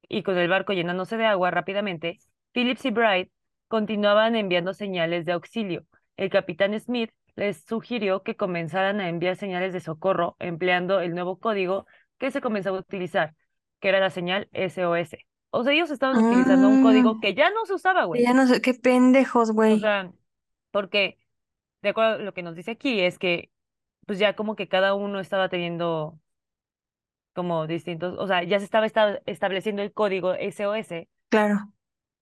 y con el barco llenándose de agua rápidamente, Phillips y Bright continuaban enviando señales de auxilio. El capitán Smith les sugirió que comenzaran a enviar señales de socorro empleando el nuevo código que se comenzaba a utilizar, que era la señal SOS. O sea, ellos estaban utilizando un código Ah. que ya no se usaba, güey. Ya no sé, qué pendejos, O güey. sea, porque de acuerdo a lo que nos dice aquí es que pues ya como que cada uno estaba teniendo como distintos, o sea, ya se estaba esta- estableciendo el código SOS, Claro.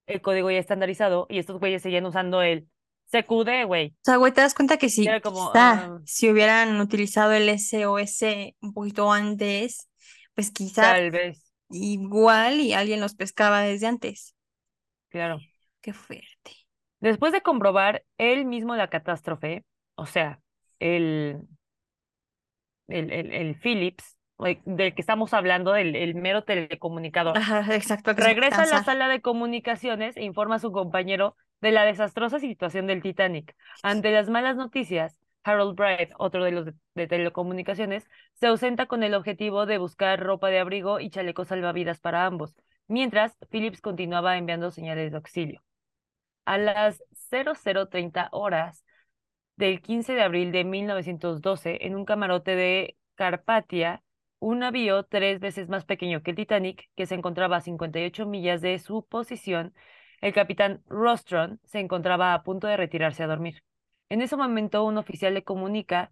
el código ya estandarizado y estos güeyes seguían usando el CQD, güey. O sea, güey, te das cuenta que si como, quizá ah. si hubieran utilizado el SOS un poquito antes, pues quizá Tal vez, igual y alguien los pescaba desde antes. claro. Qué fuerte. Después de comprobar él mismo la catástrofe, o sea, el, el, el, el Phillips, del que estamos hablando, el, el mero telecomunicador, Ajá, exacto. regresa a la sala de comunicaciones e informa a su compañero de la desastrosa situación del Titanic. Ante las malas noticias, Harold Bright, otro de los de, telecomunicaciones, se ausenta con el objetivo de buscar ropa de abrigo y chalecos salvavidas para ambos, mientras Phillips continuaba enviando señales de auxilio. A las 0030 horas del 15 de abril de 1912, en un camarote de Carpatia, un navío tres veces más pequeño que el Titanic, que se encontraba a 58 millas de su posición, el capitán Rostron se encontraba a punto de retirarse a dormir. En ese momento, un oficial le comunica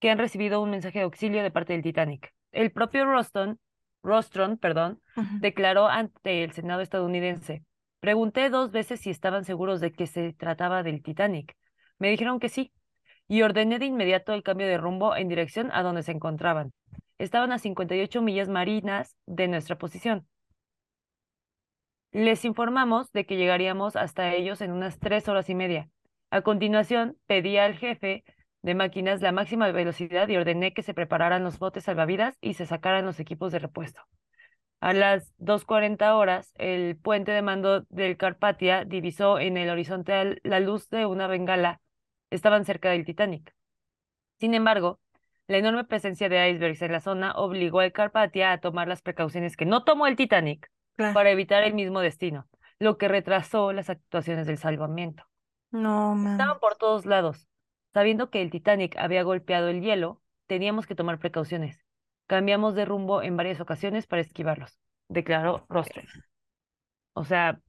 que han recibido un mensaje de auxilio de parte del Titanic. El propio Rostron, Rostron, perdón, declaró ante el Senado estadounidense. Pregunté dos veces si estaban seguros de que se trataba del Titanic. Me dijeron que sí, y ordené de inmediato el cambio de rumbo en dirección a donde se encontraban. Estaban a 58 millas marinas de nuestra posición. Les informamos de que llegaríamos hasta ellos en unas tres horas y media. A continuación, pedí al jefe de máquinas la máxima velocidad y ordené que se prepararan los botes salvavidas y se sacaran los equipos de repuesto. A las 2.40 horas, el puente de mando del Carpatia divisó en el horizonte la luz de una bengala. Estaban cerca del Titanic. Sin embargo, la enorme presencia de icebergs en la zona obligó al Carpatia a tomar las precauciones que no tomó el Titanic Claro. para evitar el mismo destino, lo que retrasó las actuaciones del salvamiento. No, mames. Estaban por todos lados. Sabiendo que el Titanic había golpeado el hielo, teníamos que tomar precauciones. Cambiamos de rumbo en varias ocasiones para esquivarlos, declaró Rostro. O sea,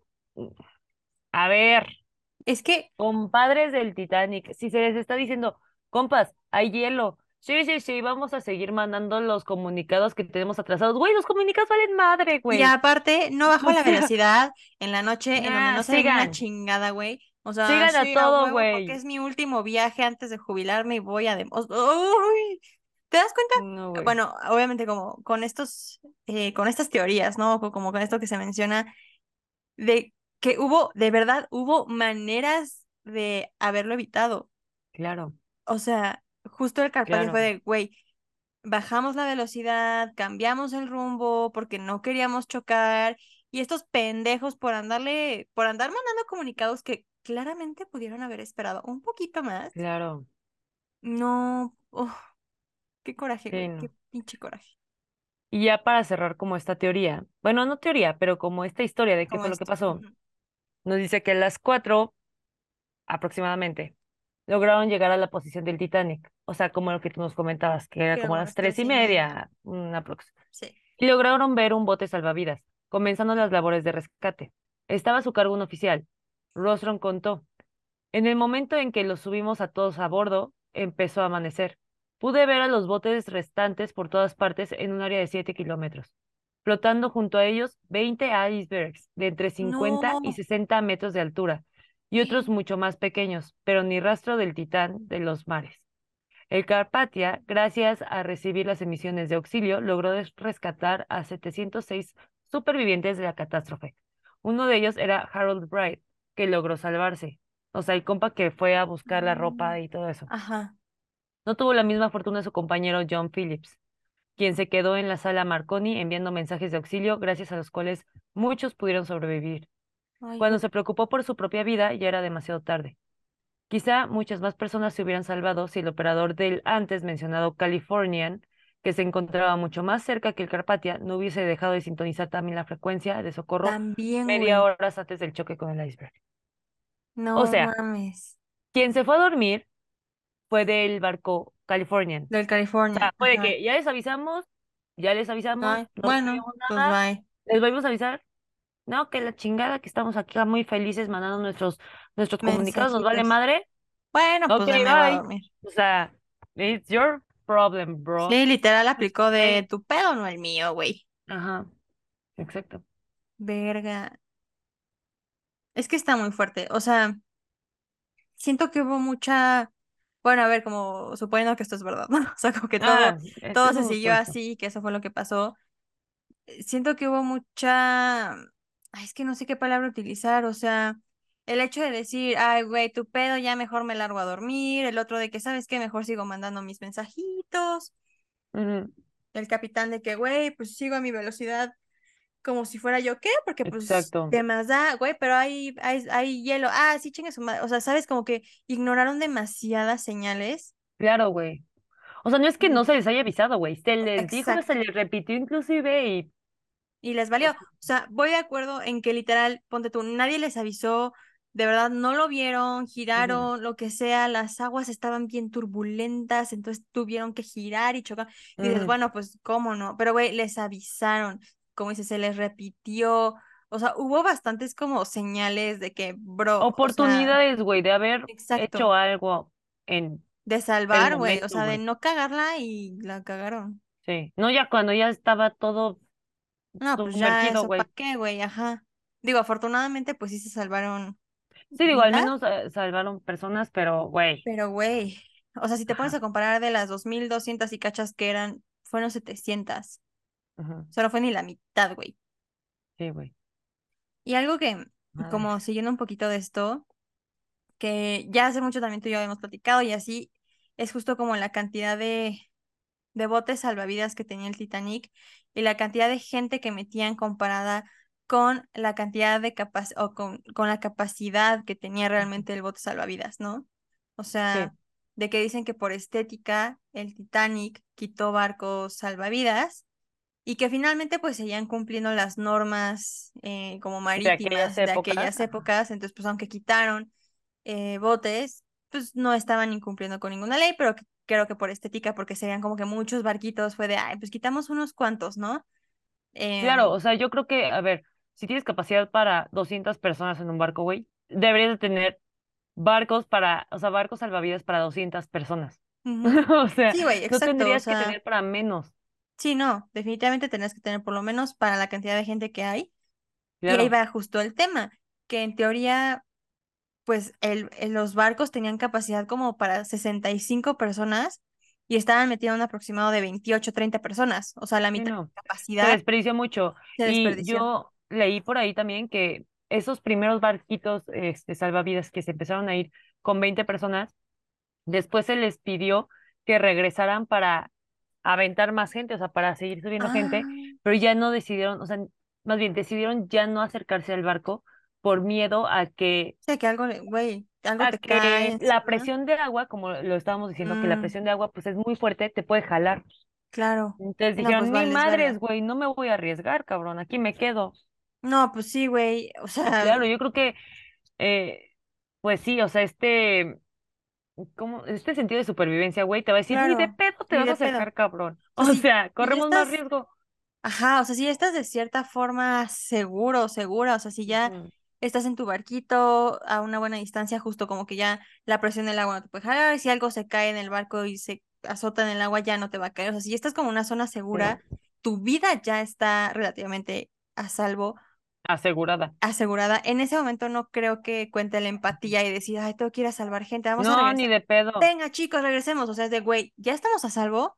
a ver, Es que compadres del Titanic, si se les está diciendo, compas, hay hielo. Sí, sí, sí, vamos a seguir mandando los comunicados que tenemos atrasados. Güey, los comunicados valen madre, Y güey. aparte, no bajó la velocidad en la noche en donde no se una chingada, güey. O sea, sigan a sí, todo, huevo, porque güey. es mi último viaje antes de jubilarme y voy a... o- ¡Uy! ¿Te das cuenta? No, güey. Bueno, obviamente como con estos, eh, con estas teorías, ¿no? Co- Como con esto que se menciona, de que hubo, de verdad, hubo maneras de haberlo evitado. Claro, O sea, justo el Carpathia fue claro, de, güey, bajamos la velocidad, cambiamos el rumbo porque no queríamos chocar y estos pendejos por andarle, por andar mandando comunicados que claramente pudieron haber esperado un poquito más. claro. No, qué coraje, Sí, güey, no. qué pinche coraje. Y ya para cerrar como esta teoría, bueno, no teoría, pero como esta historia de qué fue lo que pasó, nos dice que a las cuatro aproximadamente lograron llegar a la posición del Titanic, o sea, como lo que tú nos comentabas, que era como las tres y media. una aprox. Sí. Y lograron ver un bote salvavidas, comenzando las labores de rescate. Estaba a su cargo un oficial. Rostron contó. En el momento en que los subimos a todos a bordo, empezó a amanecer. Pude ver a los botes restantes por todas partes en un área de 7 kilómetros, flotando junto a ellos 20 icebergs de entre 50 y No. 60 metros de altura, y otros mucho más pequeños, pero ni rastro del titán de los mares. El Carpathia, gracias a recibir las emisiones de auxilio, logró rescatar a 706 supervivientes de la catástrofe. Uno de ellos era Harold Bright, que logró salvarse. O sea, el compa que fue a buscar la Mm, ropa y todo eso. Ajá. No tuvo la misma fortuna su compañero John Phillips, quien se quedó en la sala Marconi enviando mensajes de auxilio, gracias a los cuales muchos pudieron sobrevivir. Ay, Cuando se preocupó por su propia vida, ya era demasiado tarde. Quizá muchas más personas se hubieran salvado si el operador del antes mencionado Californian, que se encontraba mucho más cerca que el Carpathia, no hubiese dejado de sintonizar también la frecuencia de socorro También, media güey. hora antes del choque con el iceberg. O No sea, mames. quien se fue a dormir fue del barco Californian. Del O California. sea, puede Ajá. que ya les avisamos, ya les avisamos, no bueno, pues bye. les volvemos a avisar. No, que la chingada, que estamos aquí muy felices mandando nuestros, nuestros comunicados, nos vale madre. Bueno, pues ya me voy a bye. dormir. O sea, it's your problem, bro. Sí, literal Pues, aplicó de tu pedo, no el mío, güey. Ajá, exacto. Verga. Es que está muy fuerte. O sea, siento que hubo mucha. Bueno, a ver, como suponiendo que esto es verdad, ¿no? O sea, como que todo, Ah, todo se siguió así, que eso fue lo que pasó. Siento que hubo mucha. Ay, es que no sé qué palabra utilizar. O sea, el hecho de decir, ay, güey, tu pedo, ya mejor me largo a dormir. El otro de que, ¿sabes qué? Mejor sigo mandando mis mensajitos. El capitán de que, güey, pues sigo a mi velocidad como si fuera yo qué, porque pues Exacto. de más da, güey, pero hay, hay, hay hielo. Ah, sí, chingue su madre. O sea, ¿sabes? Como que ignoraron demasiadas señales. Claro, güey. O sea, no es que no se les haya avisado, güey. Se les dijo, se les repitió inclusive y Y les valió. O sea, voy de acuerdo en que literal, ponte tú, nadie les avisó, de verdad no lo vieron, giraron, lo que sea, las aguas estaban bien turbulentas, entonces tuvieron que girar y chocar. Y dices, bueno, pues, ¿cómo no? Pero, güey, les avisaron, como dices, se les repitió. O sea, hubo bastantes como señales de que, bro, o sea, Oportunidades, güey, de haber hecho exacto, algo en de salvar, güey, o sea, de no cagarla y la cagaron. Sí. No ya cuando ya estaba todo No, pues ya eso, güey. ¿para qué, güey? Ajá. Digo, afortunadamente, pues sí se salvaron Sí, digo, al menos eh, salvaron personas, pero, güey. pero, güey, o sea, si te pones Ajá. a comparar de las 2.200 y cachas que eran, fueron 700. Ujú, O sea, no fue ni la mitad, güey. Sí, güey. Y algo que, como siguiendo un poquito de esto, que ya hace mucho también tú y yo habíamos platicado y así, es justo como la cantidad de, de botes salvavidas que tenía el Titanic y la cantidad de gente que metían comparada con la cantidad de capac o con, con la capacidad que tenía realmente el bote salvavidas, ¿no? O Sí, sea, de que dicen que por estética el Titanic quitó barcos salvavidas y que finalmente pues seguían cumpliendo las normas eh, como de aquellas marítimas de aquellas épocas. Ajá. épocas, entonces pues aunque quitaron eh, botes, pues no estaban incumpliendo con ninguna ley, pero que creo que por estética, porque serían como que muchos barquitos, fue de, ay, pues quitamos unos cuantos, ¿no? Claro, Em, o sea, yo creo que, a ver, si tienes capacidad para 200 personas en un barco, güey, deberías de tener barcos para, o sea, barcos salvavidas para 200 personas. O sea, Sí, güey, no exacto, o tendrías que sea, tener para menos. sí, no, definitivamente tenés que tener por lo menos para la cantidad de gente que hay. Y ahí Claro, va justo el tema, que en teoría, pues el, los barcos tenían capacidad como para 65 personas y estaban metiendo un aproximado de 28 30 personas, o sea, la mitad no. de Se capacidad desperdició mucho. se Y yo leí por ahí también que esos primeros barquitos, este, salvavidas que se empezaron a ir con 20 personas, después se les pidió que regresaran para aventar más gente, o sea, para seguir subiendo gente, Ah, pero ya no decidieron, o sea, más bien decidieron ya no acercarse al barco por miedo a que sé que algo, güey, algo a te cae que la encima. presión de agua, como lo estábamos diciendo, que la Mm, presión de agua pues es muy fuerte, te puede jalar. claro. Entonces No, pues dijeron, ni vales, verga. madres, güey, no me voy a arriesgar, cabrón, aquí me quedo. No, pues sí, güey, o sea, claro, yo creo que, eh, pues sí, o sea, este, como, este sentido de supervivencia, güey, te va a decir, ni de pedo te ni vas a pedo. acercar, cabrón. O sea, O si, sea, si ya corremos más riesgo. Ajá, o sea, si estás de cierta forma seguro, segura, o sea, si ya estás en tu barquito a una buena distancia, justo como que ya la presión del agua no te puede jalar, si algo se cae en el barco y se azota en el agua ya no te va a caer, o sea, si estás como en una zona segura, sí, tu vida ya está relativamente a salvo, asegurada. asegurada. En ese momento no creo que cuente la empatía y decir, ay, tengo que ir a salvar gente, vamos a No, ni regresar. de pedo. Venga, chicos, regresemos, o sea, es de, güey, ya estamos a salvo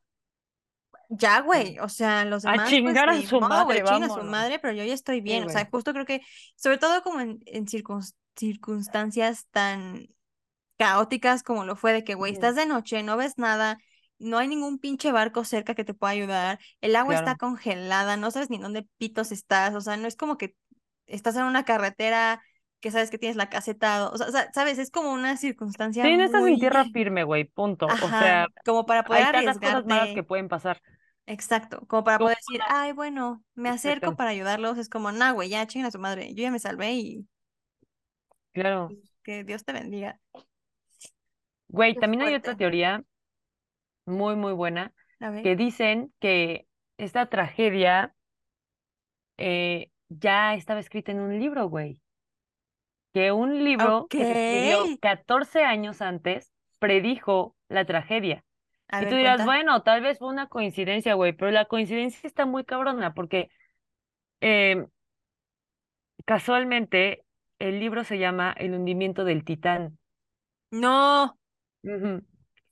ya, güey, o sea, los A demás, pues chingar a ni su madre, güey, chinga su madre, pero yo ya estoy Sí, bien, o sea, justo creo que, sobre todo como en, en circun- circunstancias tan caóticas como lo fue de que, güey, estás de noche, no ves nada, no hay ningún pinche barco cerca que te pueda ayudar, el agua está congelada, no sabes ni dónde pitos estás, o sea, no es como que estás en una carretera que sabes que tienes la caseta, o sea, o sea, sabes, es como una circunstancia Sí, no estás en tierra muy, firme, güey, punto. O sea, como para poder hay tantas cosas malas que pueden pasar. Exacto, como para Como poder decir, ay, bueno, me acerco para ayudarlos, es como, nah, güey, ya chingan a su madre, yo ya me salvé y Claro. pues, que Dios te bendiga. Güey, Qué también hay otra teoría muy, muy buena que dicen que esta tragedia eh, ya estaba escrita en un libro, güey. Que un libro que se escribió 14 años antes predijo la tragedia. A Y tú ver, dirás, cuenta. bueno, tal vez fue una coincidencia, güey, pero la coincidencia está muy cabrona porque eh, casualmente el libro se llama El hundimiento del Titán. No.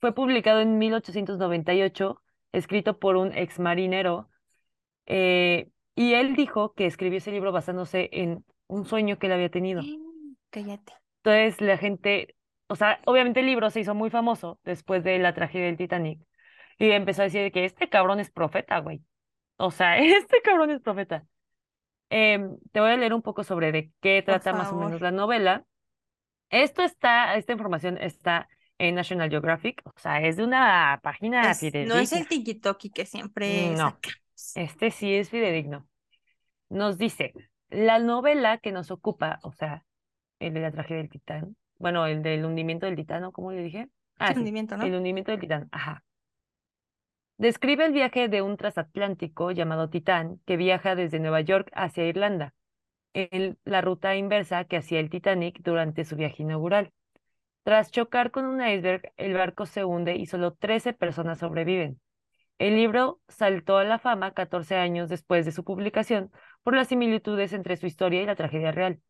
Fue publicado en 1898, escrito por un exmarinero, eh, y él dijo que escribió ese libro basándose en un sueño que él había tenido. Cállate. Entonces la gente, o sea, obviamente el libro se hizo muy famoso después de la tragedia del Titanic, y empezó a decir que este cabrón es profeta, güey. O sea, este cabrón es profeta. Em, te voy a leer un poco sobre de qué trata más o menos la novela. Esto está, esta información está en National Geographic, o sea, es de una página Es, no es el fidedigna. tiki-toki que siempre No, sacamos. este sí es fidedigno. Nos dice, la novela que nos ocupa, o sea, el de la tragedia del Titán, bueno, el del hundimiento del Titán, ¿no? ¿Cómo le dije? Ah, sí, hundimiento, ¿no? el hundimiento del Titán, ajá. Describe el viaje de un transatlántico llamado Titán que viaja desde Nueva York hacia Irlanda, en la ruta inversa que hacía el Titanic durante su viaje inaugural. Tras chocar con un iceberg, el barco se hunde y solo 13 personas sobreviven. El libro saltó a la fama 14 años después de su publicación por las similitudes entre su historia y la tragedia real.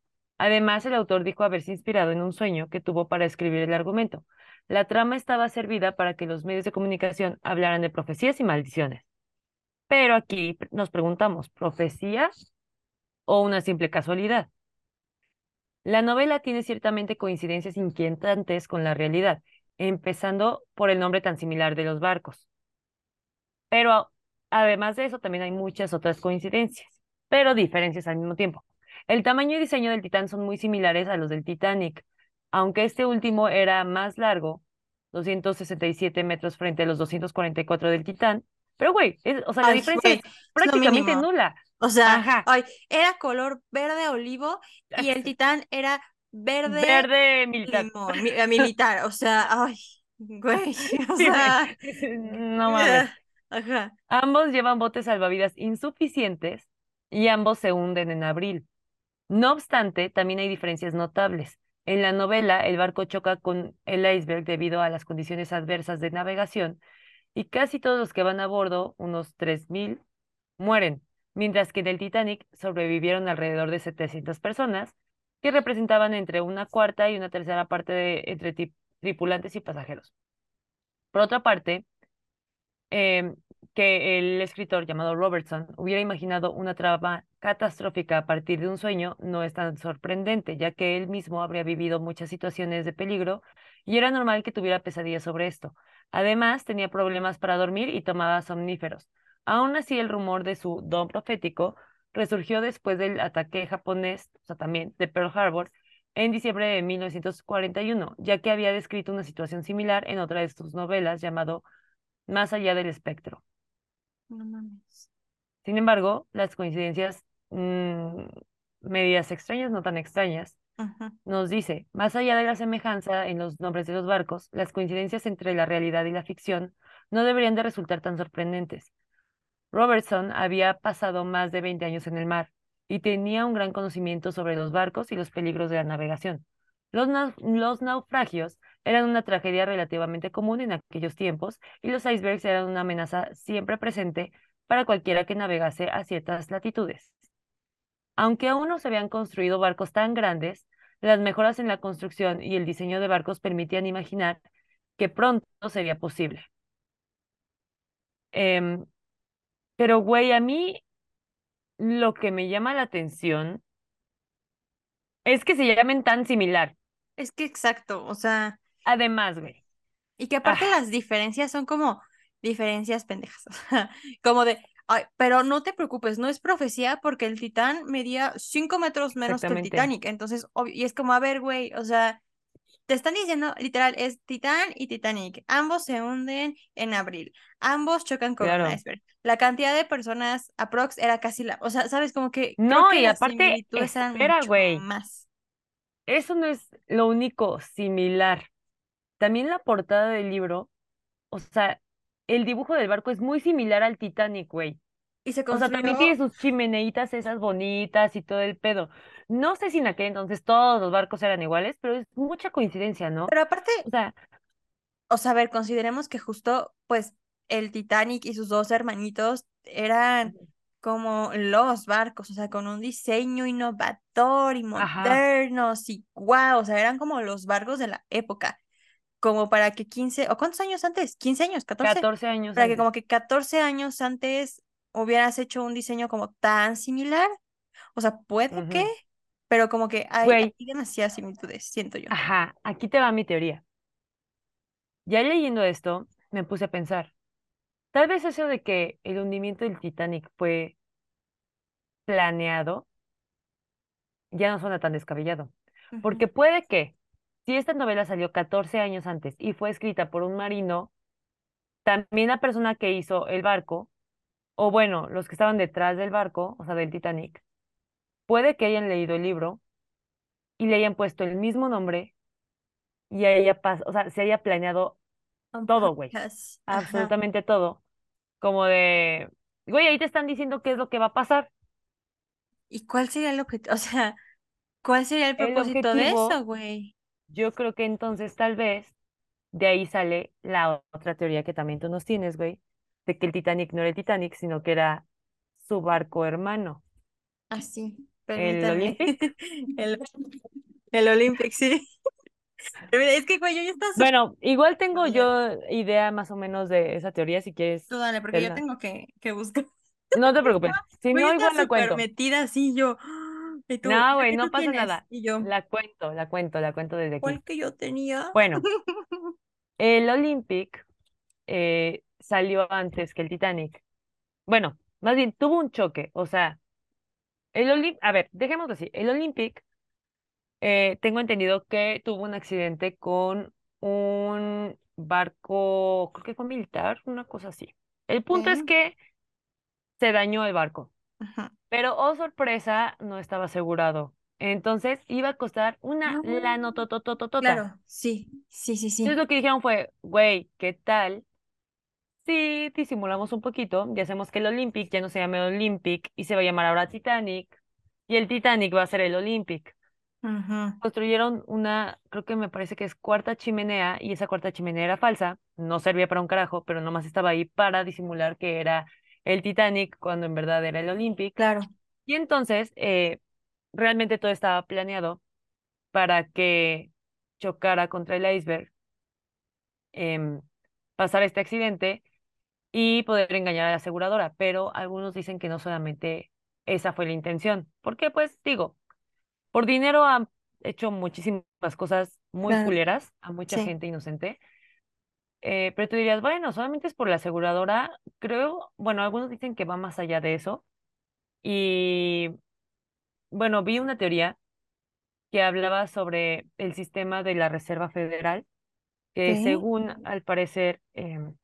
Además, el autor dijo haberse inspirado en un sueño que tuvo para escribir el argumento. La trama estaba servida para que los medios de comunicación hablaran de profecías y maldiciones. Pero aquí nos preguntamos, ¿profecías o una simple casualidad? La novela tiene ciertamente coincidencias inquietantes con la realidad, empezando por el nombre tan similar de los barcos. Pero además de eso, también hay muchas otras coincidencias, pero diferencias al mismo tiempo. El tamaño y diseño del Titán son muy similares a los del Titanic, aunque este último era más largo, 267 metros frente a los 244 del Titán. Pero, güey, es- o sea, la Ay, diferencia güey, es prácticamente nula. O sea, Ajá, ay, era color verde olivo y el titán era verde verde militar. limón, mi- eh, militar. O sea, ay, Güey, o Sí, sea, no mames. ajá. Ambos llevan botes salvavidas insuficientes y ambos se hunden en abril. No obstante, también hay diferencias notables. En la novela, el barco choca con el iceberg debido a las condiciones adversas de navegación y casi todos los que van a bordo, unos 3.000, mueren, mientras que en el Titanic sobrevivieron alrededor de 700 personas, que representaban entre una cuarta y una tercera parte de, entre tripulantes y pasajeros. Por otra parte, em, que el escritor llamado Robertson hubiera imaginado una trama catastrófica a partir de un sueño no es tan sorprendente, ya que él mismo habría vivido muchas situaciones de peligro y era normal que tuviera pesadillas sobre esto. Además, tenía problemas para dormir y tomaba somníferos. Aún así, el rumor de su don profético resurgió después del ataque japonés, o sea, también de Pearl Harbor, en diciembre de 1941, ya que había descrito una situación similar en otra de sus novelas llamado Más allá del espectro. No mames. Sin embargo, las coincidencias mm, medias extrañas, no tan extrañas, Ajá. nos dice, más allá de la semejanza en los nombres de los barcos, las coincidencias entre la realidad y la ficción no deberían de resultar tan sorprendentes. Robertson había pasado más de 20 años en el mar y tenía un gran conocimiento sobre los barcos y los peligros de la navegación. Los naufragios eran una tragedia relativamente común en aquellos tiempos y los icebergs eran una amenaza siempre presente para cualquiera que navegase a ciertas latitudes. Aunque aún no se habían construido barcos tan grandes, las mejoras en la construcción y el diseño de barcos permitían imaginar que pronto sería posible. Em, pero, güey, a mí lo que me llama la atención es que se llamen tan similar. Es que exacto, o sea, Además, güey. y que aparte Ah, las diferencias son como diferencias pendejas, como de, ay, pero no te preocupes, no es profecía porque el Titán medía 5 metros menos que el. Titanic, entonces, obvio- y es como, a ver, güey, o sea, te están diciendo, literal, es Titán y Titanic, ambos se hunden en abril, ambos chocan con un iceberg, la cantidad de personas aprox era casi la, o sea, sabes, como que creo No, que y aparte, espera, güey. más. Eso no es lo único similar. También la portada del libro, o sea, el dibujo del barco es muy similar al Titanic, güey. Y se O sea, también construyó tiene sus chimeneitas esas bonitas y todo el pedo. No sé si en aquel entonces todos los barcos eran iguales, pero es mucha coincidencia, ¿no? Pero aparte, O sea, o sea, a ver, consideremos que justo, pues, el Titanic y sus dos hermanitos eran como los barcos, o sea, con un diseño innovador y ajá, modernos y guau, o sea, eran como los barcos de la época, como para que 15, o cuántos años antes, 15 años, 14, 14 años para que como que 14 años antes hubieras hecho un diseño como tan similar, o sea, puede que, pero como que hay, hay demasiadas similitudes, siento yo. ajá, aquí te va mi teoría. Ya leyendo esto, me puse a pensar, tal vez eso de que el hundimiento del Titanic fue planeado ya no suena tan descabellado. Porque puede que, si esta novela salió 14 años antes y fue escrita por un marino, también la persona que hizo el barco, o bueno, los que estaban detrás del barco, o sea, del Titanic, puede que hayan leído el libro y le hayan puesto el mismo nombre y haya pas- o sea, se haya planeado todo, güey. Ajá. absolutamente todo, como de, güey, ahí te están diciendo qué es lo que va a pasar. ¿Y cuál sería el objetivo? O sea, ¿cuál sería el El propósito de eso, güey? Yo creo que entonces tal vez de ahí sale la otra teoría que también tú nos tienes, güey, de que el Titanic no era el Titanic, sino que era su barco hermano, Así, el permítame. Olympic. El, el Olympic, sí. Pero mira, es que, güey, yo ya estaba Bueno, igual tengo yo idea más o menos de esa teoría, si quieres, Tú dale, porque yo tengo que, que buscar. No te preocupes, si no, igual súper cuento. metida así, yo. Y tú, No, ¿la güey, no pasa tienes? nada. Y yo, La cuento, la cuento, la cuento desde aquí. ¿cuál que yo tenía? Bueno, el Olympic eh, salió antes que el Titanic. Bueno, más bien tuvo un choque, o sea, el Olympic, a ver, dejémoslo así, el Olympic, eh, tengo entendido que tuvo un accidente con un barco, creo que fue militar, una cosa así. El punto es que se dañó el barco, Ajá. pero oh sorpresa, no estaba asegurado. Entonces iba a costar una No. lanototototota. Claro, sí, sí, sí, sí. Entonces lo que dijeron fue, güey, ¿qué tal? Sí, disimulamos un poquito y hacemos que el Olympic ya no se llame Olympic y se va a llamar ahora Titanic y el Titanic va a ser el Olympic. Construyeron una, creo que me parece que es cuarta chimenea y esa cuarta chimenea era falsa, no servía para un carajo, pero nomás estaba ahí para disimular que era el Titanic cuando en verdad era el Olympic. Claro, Y entonces, eh, realmente todo estaba planeado para que chocara contra el iceberg, em, pasara este accidente y poder engañar a la aseguradora. Pero algunos dicen que no solamente esa fue la intención. Porque, pues, digo, por dinero han hecho muchísimas cosas muy claro, culeras a mucha sí, gente inocente. Eh, pero tú dirías, bueno, solamente es por la aseguradora. Creo, bueno, algunos dicen que va más allá de eso. Y bueno, vi una teoría que hablaba sobre el sistema de la Reserva Federal, que según al parecer em,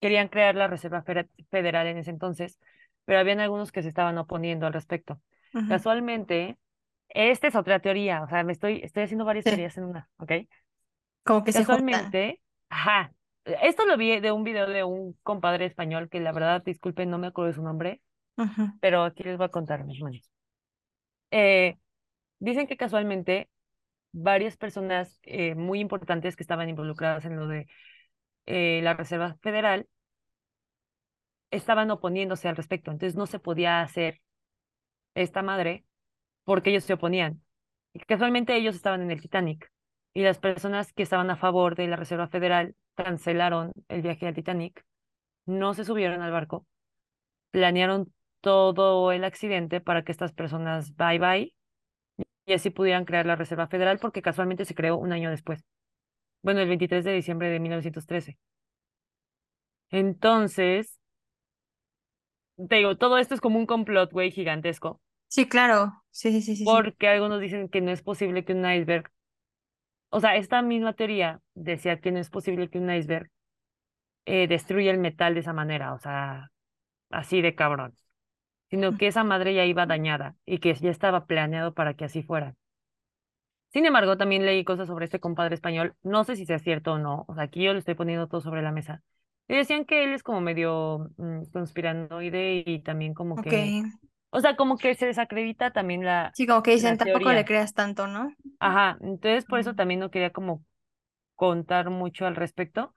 querían crear la Reserva Federal en ese entonces, pero habían algunos que se estaban oponiendo al respecto. Casualmente, esta es otra teoría, o sea, me estoy, estoy haciendo varias sí, teorías en una, ¿ok? como que se juntan. Casualmente, ajá, esto lo vi de un video de un compadre español que la verdad, disculpen, no me acuerdo de su nombre, pero aquí les voy a contar, mis manos. Eh, dicen que casualmente varias personas eh, muy importantes que estaban involucradas en lo de eh, la Reserva Federal estaban oponiéndose al respecto. Entonces no se podía hacer esta madre porque ellos se oponían. Y casualmente ellos estaban en el Titanic y las personas que estaban a favor de la Reserva Federal cancelaron el viaje al Titanic, no se subieron al barco, planearon todo el accidente para que estas personas bye bye y así pudieran crear la Reserva Federal porque casualmente se creó un año después. Bueno, el 23 de diciembre de 1913. Entonces, te digo, todo esto es como un complot, güey, gigantesco, Sí, claro, sí, sí, sí, sí, sí. porque algunos dicen que no es posible que un iceberg, o sea, esta misma teoría decía que no es posible que un iceberg eh, destruya el metal de esa manera, o sea, así de cabrón, sino que esa madre ya iba dañada y que ya estaba planeado para que así fuera. Sin embargo, también leí cosas sobre este compadre español, no sé si sea cierto o no, o sea, aquí yo le estoy poniendo todo sobre la mesa. Y decían que él es como medio mm, conspiranoide y también como que O sea, como que se desacredita también la, sí, como que dicen, tampoco le creas tanto, ¿no? Ajá, entonces por eso también no quería como contar mucho al respecto,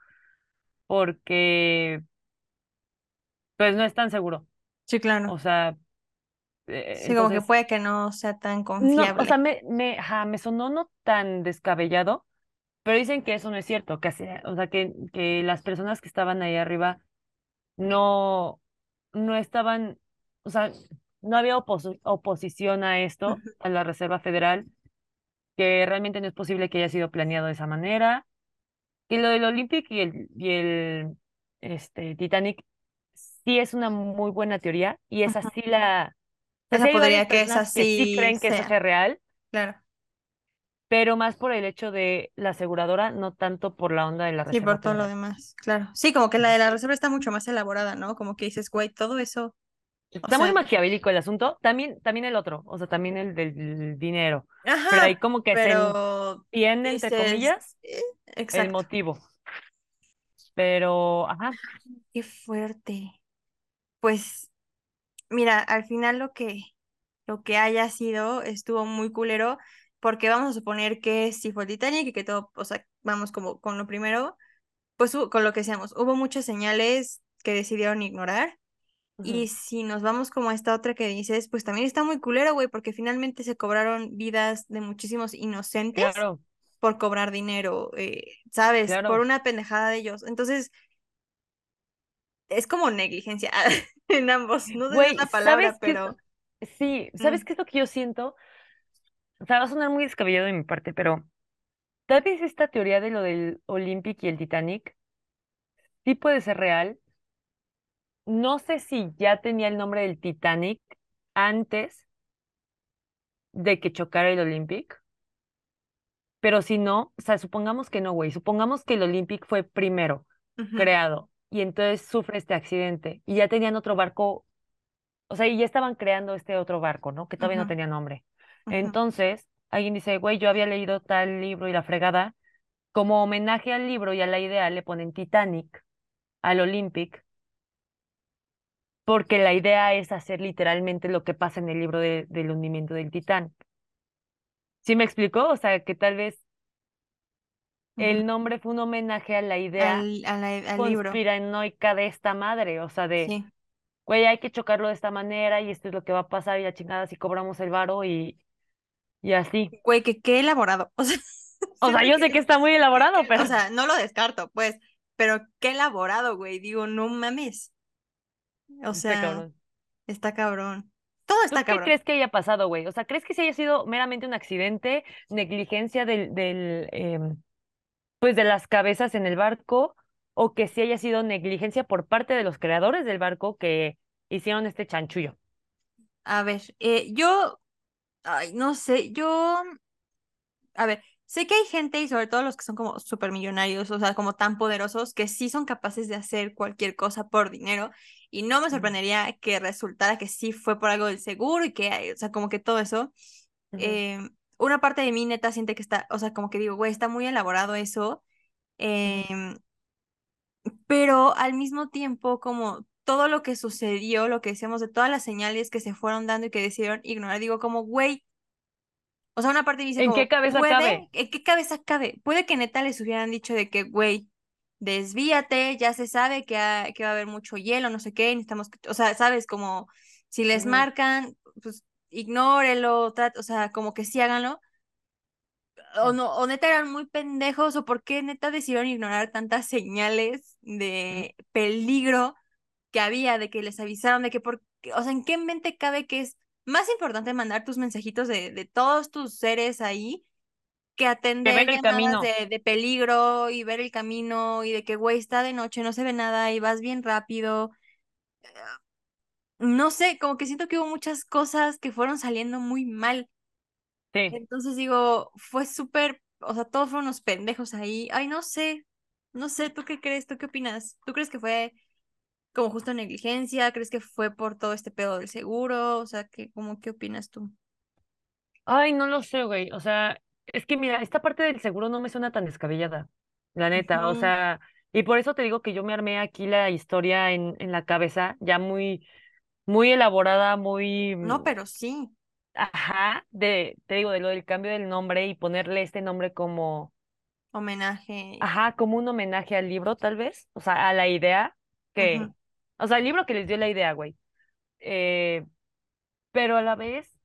porque pues no es tan seguro. Sí, O claro. sea, eh, Sí, como que puede que no sea tan no, o sea, confiable. me, me, ajá, me sonó no tan descabellado, pero dicen que eso no es cierto, que o sea, que, que las personas que estaban ahí arriba no, no estaban, o sea, no había oposi- oposición a esto, a la Reserva Federal que realmente no es posible que haya sido planeado de esa manera, que lo del Olympic y el, y el este, Titanic sí es una muy buena teoría y esa sí la, sí Esa podría que esa personas que sí sí creen que eso sea real, claro. pero más por el hecho de la aseguradora, no tanto por la onda de la Sí, Reserva por todo lo demás, claro. Sí, como que la de la reserva está mucho más elaborada, ¿no? Como que dices, güey, todo eso, o Está muy sea, maquiavélico el asunto, también, también el otro, o sea, también el del dinero, pero ahí ajá, como que se pero entiende, entre comillas, eh, el exacto. motivo, pero, ajá, Qué fuerte. Pues mira, al final lo que lo que haya sido estuvo muy culero porque vamos a suponer que si fue el Titanic y que todo, o sea, vamos como con lo primero, pues con lo que seamos, hubo muchas señales que decidieron ignorar y si nos vamos como a esta otra que dices, pues también está muy culero, güey, porque finalmente se cobraron vidas de muchísimos inocentes claro, por cobrar dinero, eh, ¿sabes? Por una pendejada de ellos. Entonces, es como negligencia en ambos. No sé la palabra, pero... Sí, ¿sabes mm, qué es lo que yo siento? O sea, va a sonar muy descabellado de mi parte, pero tal vez esta teoría de lo del Olympic y el Titanic sí puede ser real. No sé si ya tenía el nombre del Titanic antes de que chocara el Olympic, pero si no, o sea, supongamos que no, güey, supongamos que el Olympic fue primero creado y entonces sufre este accidente y ya tenían otro barco, o sea, y ya estaban creando este otro barco, ¿no? Que todavía no tenía nombre. Entonces, alguien dice, güey, yo había leído tal libro y la fregada. Como homenaje al libro y a la idea, le ponen Titanic al Olympic, porque la idea es hacer literalmente lo que pasa en el libro de- del hundimiento del Titán. ¿Sí me explicó? O sea, que tal vez el nombre fue un homenaje a la idea Al, a la- al libro, conspiranoica de esta madre, o sea, de, sí. güey, hay que chocarlo de esta manera y esto es lo que va a pasar y la chingada si cobramos el varo y, y así. Güey, que qué elaborado. O sea, O sea, yo sé que está muy elaborado, pero O sea, no lo descarto, pues, pero qué elaborado, güey. Digo, no mames. O está sea, cabrón. está cabrón. Todo ¿Tú está qué cabrón. crees que haya pasado, güey? O sea, ¿crees que sí haya sido meramente un accidente, negligencia del, del em, pues de las cabezas en el barco, o que sí haya sido negligencia por parte de los creadores del barco que hicieron este chanchullo? A ver, eh, yo, ay, no sé, yo, a ver, sé que hay gente y sobre todo los que son como supermillonarios, o sea, como tan poderosos, que sí son capaces de hacer cualquier cosa por dinero y no me sorprendería que resultara que sí fue por algo del seguro y que, o sea, como que todo eso. Eh, una parte de mí neta siente que está, o sea, como que digo, güey, está muy elaborado eso, em, pero al mismo tiempo como todo lo que sucedió, lo que decíamos de todas las señales que se fueron dando y que decidieron ignorar, digo como, güey, o sea, una parte dice ¿En como, qué cabeza puede, cabe? ¿en qué cabeza cabe? Puede que neta les hubieran dicho de que, güey, desvíate, ya se sabe que, ha- que va a haber mucho hielo, no sé qué, necesitamos, o sea, sabes, como si les marcan, pues ignórelo, o sea, como que sí háganlo, o no, o neta eran muy pendejos, o por qué neta decidieron ignorar tantas señales de peligro que había, de que les avisaron, de que por, o sea, ¿en qué mente cabe que es más importante mandar tus mensajitos de, de todos tus seres ahí que Que atender ver el camino. de, de peligro y ver el camino y de que, güey, está de noche, no se ve nada y vas bien rápido? No sé, como que siento que hubo muchas cosas que fueron saliendo muy mal. Sí. Entonces digo, fue súper, o sea, todos fueron unos pendejos ahí. Ay, no sé, no sé, ¿tú qué crees? ¿Tú qué opinas? ¿Tú crees que fue como justo negligencia? ¿Crees que fue por todo este pedo del seguro? O sea, ¿qué, como, qué opinas tú? Ay, no lo sé, güey. O sea, es que mira, esta parte del seguro no me suena tan descabellada, la neta. O sea, y por eso te digo que yo me armé aquí la historia en, en la cabeza, ya muy, muy elaborada, muy, No, pero sí, ajá, de, te digo, de lo del cambio del nombre y ponerle este nombre como, homenaje. ajá, como un homenaje al libro, tal vez. O sea, a la idea que. O sea, el libro que les dio la idea, güey. Eh, pero a la vez,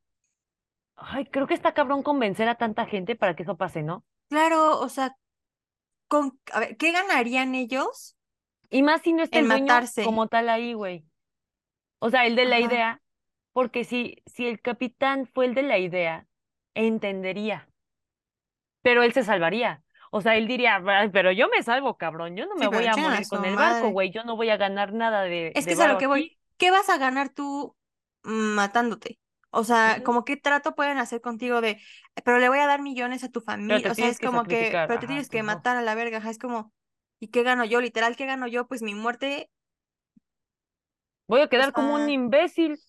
ay, creo que está cabrón convencer a tanta gente para que eso pase, ¿no? Claro, o sea, con, a ver, ¿qué ganarían ellos Y más si no está el matarse? como tal ahí, güey. O sea, el de la Ajá. idea, porque si, si el capitán fue el de la idea, entendería, pero él se salvaría. O sea, él diría, "Ay, pero yo me salvo, cabrón, yo no me Sí, voy a morir con el barco, madre. güey, yo no voy a ganar nada de, Es que de es a lo que voy. ¿Qué vas a ganar tú mm, matándote? O sea, como qué trato pueden hacer contigo de, pero le voy a dar millones a tu familia. O sea, es que como que, pero te ajá, tienes que no. matar a la verga. ajá, Es como, ¿y qué gano yo? Literal, ¿qué gano yo? Pues mi muerte. Voy a O quedar como un imbécil,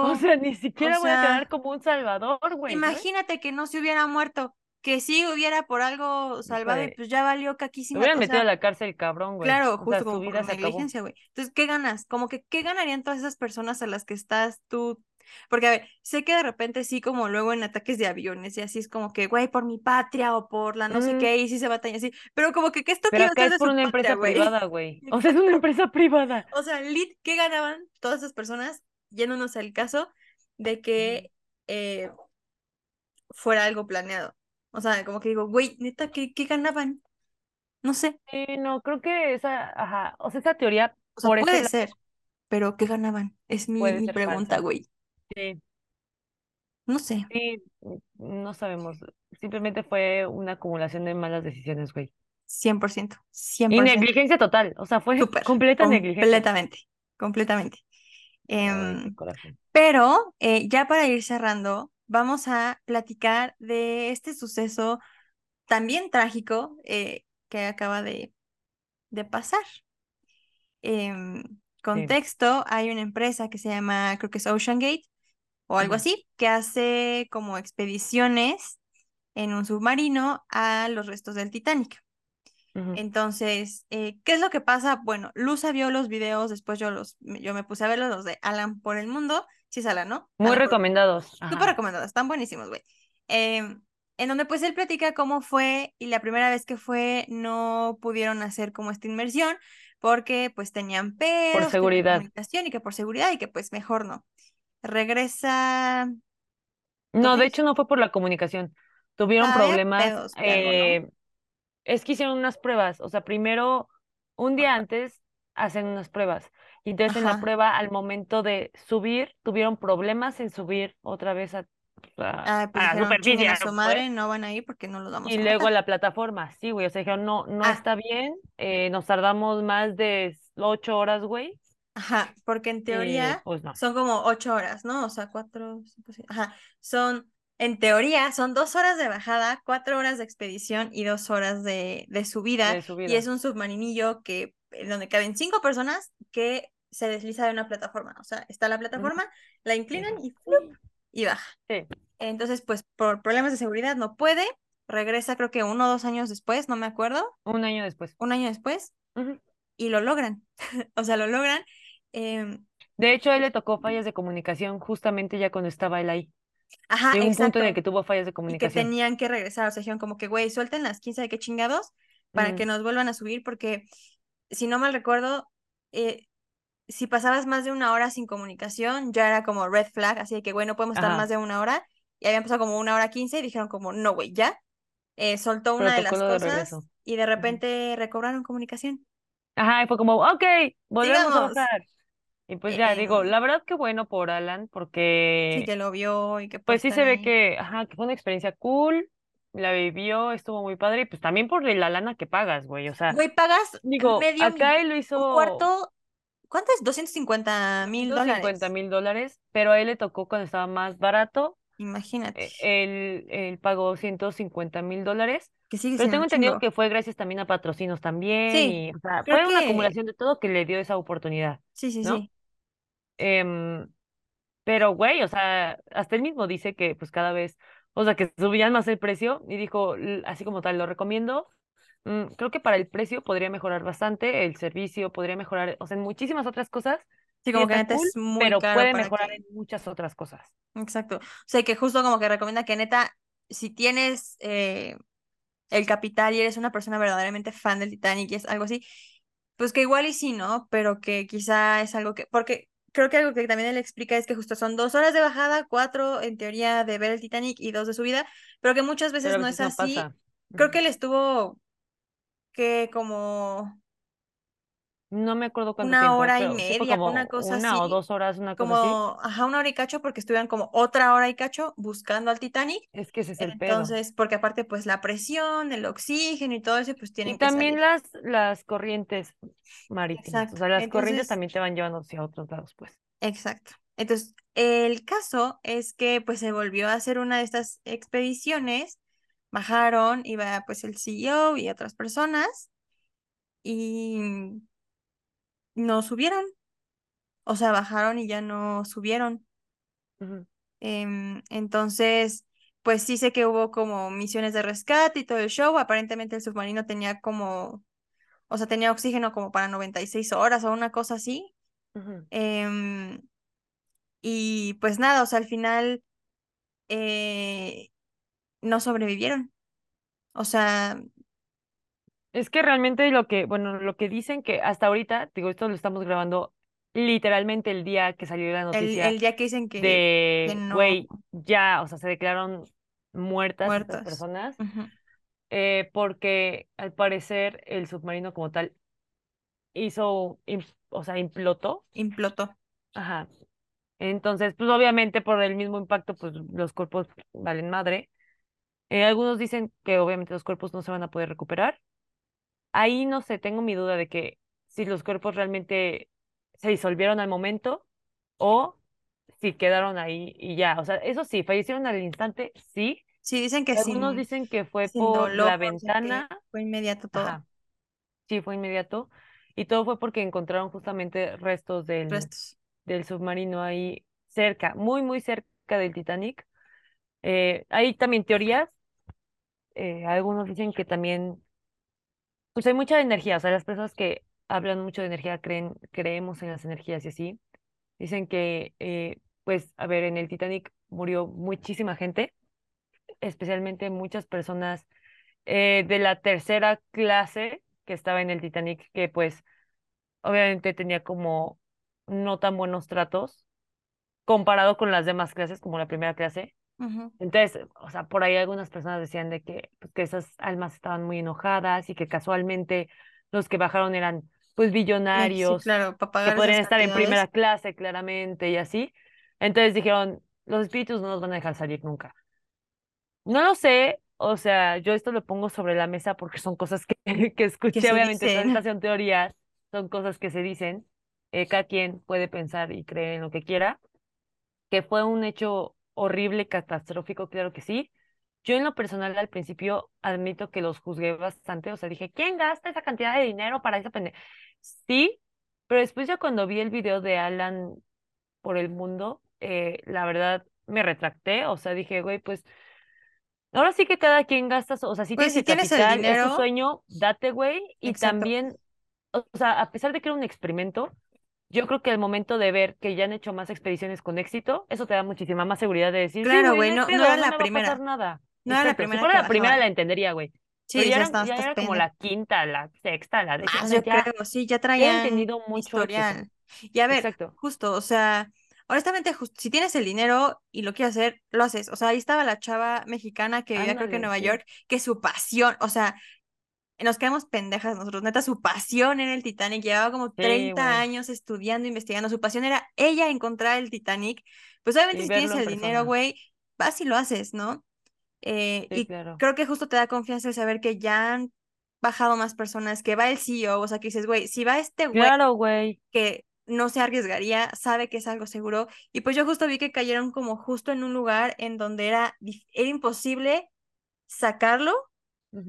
o claro. sea, ni O siquiera voy a quedar como un salvador, güey, imagínate que no se hubiera muerto, que sí hubiera por algo salvado y pues ya valió lo caquísima. hubieran O metido a sea, la cárcel, cabrón, güey. Claro, O sea, justo su como por negligencia, güey. Entonces, ¿qué ganas? Como que, ¿qué ganarían todas esas personas a las que estás tú? Porque, a ver, sé que de repente sí, como luego en ataques de aviones y así es como que, güey, por mi patria o por la no sé qué, y sí se batalla así. Pero como que, ¿qué esto que Pero acá es por una patria, empresa privada, güey. O sea, es una empresa privada. O sea, lit, ¿qué ganaban todas esas personas yéndonos al caso de que eh, fuera algo planeado? O sea, como que digo, güey, neta, ¿qué, qué ganaban? No sé. Sí, no, creo que esa, ajá, o sea, esa teoría O sea, por ese puede ser, pero ¿qué ganaban? Es mi, mi pregunta, güey. Sí, No sé. sí, no sabemos. Simplemente fue una acumulación de malas decisiones, güey. 100%, Y 100%, negligencia total, o sea, fue completa negligencia. completamente, completamente. Ay, Em, pero eh, ya para ir cerrando, vamos a platicar de este suceso también trágico eh, que acaba de, de pasar. Sí, contexto, hay una empresa que se llama, creo que es Ocean Gate, o algo así, que hace como expediciones en un submarino a los restos del Titanic. Entonces, eh, ¿qué es lo que pasa? Bueno, Luza vio los videos, después yo los, yo me puse a verlos, los de Alan por el mundo, Alan, ¿no? Muy por recomendados. Súper recomendados, están buenísimos, güey. Em, en donde pues él platica cómo fue y la primera vez que fue no pudieron hacer como esta inmersión porque pues tenían Por pedos, la seguridad. comunicación y que por seguridad y que pues mejor no. Regresa, No, de ¿todavía hecho no fue por la comunicación. Tuvieron había problemas. pedos de algo, ¿no? eh, es que hicieron unas pruebas. O sea, primero, un día antes, hacen unas pruebas. Y entonces en la prueba, al momento de subir, tuvieron problemas en subir otra vez a, a, Ah, pues a la superficie, su madre, no van a ir porque no los vamos Y a luego a la plataforma. Sí, güey. O sea, dijeron, no, no Ah, está bien. eh, nos tardamos más de ocho horas, güey. ajá, porque en Y teoría pues no. son como ocho horas, ¿no? O sea, cuatro, cinco, seis, ajá, son, en teoría, son dos horas de bajada, cuatro horas de expedición y dos horas de, de subida. De Y es subida. un submarinillo que, donde caben cinco personas que se desliza de una plataforma. O sea, está la plataforma, la inclinan y y baja. Sí, Entonces, pues por problemas de seguridad no puede. Regresa creo que uno o dos años después, no me acuerdo, un año después. un año después, y lo logran. O sea, lo logran. em, De hecho, a él le tocó fallas de comunicación justamente ya cuando estaba él ahí. ajá, Llegó un punto en el que tuvo fallas de Y que comunicación. tenían que regresar. O sea, dijeron como que, güey, suelten las 15 de qué chingados para que nos vuelvan a subir, porque si no mal recuerdo, eh, si pasabas más de una hora sin comunicación, ya era como red flag, así de que, güey, no podemos estar más de una hora. Y habían pasado como una hora quince y dijeron como, no, güey, ya. Eh, soltó una de las de cosas y de repente recobraron comunicación. Ajá, y fue como, ok, volvemos a Sigamos. bajar. Y pues ya, digo, Em, la verdad que bueno por Alan, sí porque que lo vio y que pues pues sí se ve también. que, ajá, que fue una experiencia cool, la vivió, estuvo muy padre, y pues también por la lana que pagas, güey. O sea, Güey, pagas digo, medio acá él lo un hizo cuarto, ¿cuánto es? doscientos cincuenta mil doscientos cincuenta dólares. mil dólares, pero a él le tocó cuando estaba más barato Imagínate, eh, él, él pagó ciento cincuenta mil dólares, que sigue pero tengo entendido que fue gracias también a patrocinos también Sí, y, o sea, fue una acumulación de todo que le dio esa oportunidad, sí, sí, ¿no? sí. Em, pero, güey, o sea, hasta él mismo dice que pues cada vez, o sea, que subían más el precio y dijo, "L- así como tal, lo recomiendo. Mm, creo que para el precio podría mejorar bastante, el servicio podría mejorar, o sea, en muchísimas otras cosas, Sí, como que neta cool, es muy pero caro puede mejorar que. en muchas otras cosas. Exacto. O sea, que justo como que recomienda que neta, si tienes eh, el capital y eres una persona verdaderamente fan del Titanic y es algo así, pues que igual y sí, ¿no? Pero que quizá es algo que. Porque creo que algo que también él explica es que justo son dos horas de bajada, cuatro en teoría de ver el Titanic y dos de subida, pero que muchas veces no es así. Creo que él estuvo que como No me acuerdo cuánto una tiempo, hora y sí media, una como cosa una o así, dos horas, una cosa así. como, ajá, una hora y cacho, porque estuvieron como otra hora y cacho buscando al Titanic. Es que ese es el pedo. Entonces, porque aparte, pues la presión, el oxígeno y todo eso, pues Y tienen que también salir. las, las corrientes marítimas. O sea, las corrientes Entonces, también te van llevando hacia otros lados, pues. exacto. Entonces, el caso es que pues se volvió a hacer una de estas expediciones, bajaron, iba pues el CEO y otras personas y no subieron, o sea, bajaron y ya no subieron. Em, entonces, pues sí sé que hubo como misiones de rescate y todo el show. Aparentemente el submarino tenía como, o sea, tenía oxígeno como para 96 horas o una cosa así. Em, y pues nada, o sea, al final eh, no sobrevivieron. O sea, Es que realmente lo que, bueno, lo que dicen que hasta ahorita, digo, esto lo estamos grabando literalmente el día que salió la noticia el día que dicen que, de, no güey, ya, o sea, se declararon muertas estas muertos. personas, eh, porque al parecer el submarino como tal hizo, im- o sea, implotó. Implotó. Ajá. Entonces, pues obviamente por el mismo impacto, pues los cuerpos valen madre. Eh, algunos dicen que obviamente los cuerpos no se van a poder recuperar. Ahí no sé, tengo mi duda de que si los cuerpos realmente se disolvieron al momento o si quedaron ahí y ya. O sea, eso sí, fallecieron al instante, sí. Sí, dicen que Algunos sin, dicen que fue por dolor, la ventana. fue inmediato todo. Ajá, sí, fue inmediato. Y todo fue porque encontraron justamente restos del, Restos. del submarino ahí cerca, muy, muy cerca del Titanic. Eh, hay también teorías. Eh, algunos dicen que también, pues hay mucha energía. O sea, las personas que hablan mucho de energía creen, creemos en las energías y así. Dicen que, eh, pues, a ver, en el Titanic murió muchísima gente, especialmente muchas personas eh, de la tercera clase que estaba en el Titanic, que pues obviamente tenía como no tan buenos tratos comparado con las demás clases, como la primera clase. Entonces, o sea, por ahí algunas personas decían de que, pues, que esas almas estaban muy enojadas y que casualmente los que bajaron eran pues Eh, sí, billonarios claro, que podrían estar en primera clase claramente y así. Entonces dijeron, los espíritus no nos van a dejar salir nunca. No lo sé, o sea, yo esto lo pongo sobre la mesa porque son cosas que, que Que escuché, se obviamente son teorías, son cosas que se dicen, eh, cada quien puede pensar y creer en lo que quiera, que fue un hecho horrible, catastrófico, claro que sí. Yo en lo personal al principio admito que los juzgué bastante, o sea, dije, ¿quién gasta esa cantidad de dinero para esa pendeja? Sí, pero después ya cuando vi el video de Alan por el mundo, eh, la verdad me retracté, o sea, dije, güey, pues ahora sí que cada quien gasta, o sea, si Pues tienes si el tienes el es tu sueño, date, güey, y exacto. también, o sea, a pesar de que era un experimento, yo creo que al momento de ver que ya han hecho más expediciones con éxito, eso te da muchísima más seguridad de decir, Claro, güey, no no, era no la me va a pasar primera, nada. no era la Exacto, si primera fuera la primera la entendería, güey, Sí, pero ya decías, eran, ya era como la quinta, la sexta, la décima, yo ya, creo, sí, ya ya traían tenido mucho éxito. historial. Y a ver, Exacto. justo, o sea, honestamente, si tienes el dinero y lo quieres hacer, lo haces. O sea, ahí estaba la chava mexicana que vivía creo que en Nueva sí. York, que su pasión, o sea, nos quedamos pendejas nosotros, neta, su pasión era el Titanic, llevaba como Sí, 30 güey. años estudiando, investigando, su pasión era ella encontrar el Titanic. Pues obviamente si tienes el dinero, güey, vas y lo haces, ¿no? Eh, Sí, y claro. creo que justo te da confianza el saber que ya han bajado más personas, que va el CEO, o sea, que dices, güey, si va este güey Claro, güey. que no se arriesgaría, sabe que es algo seguro. Y pues yo justo vi que cayeron como justo en un lugar en donde era, era imposible sacarlo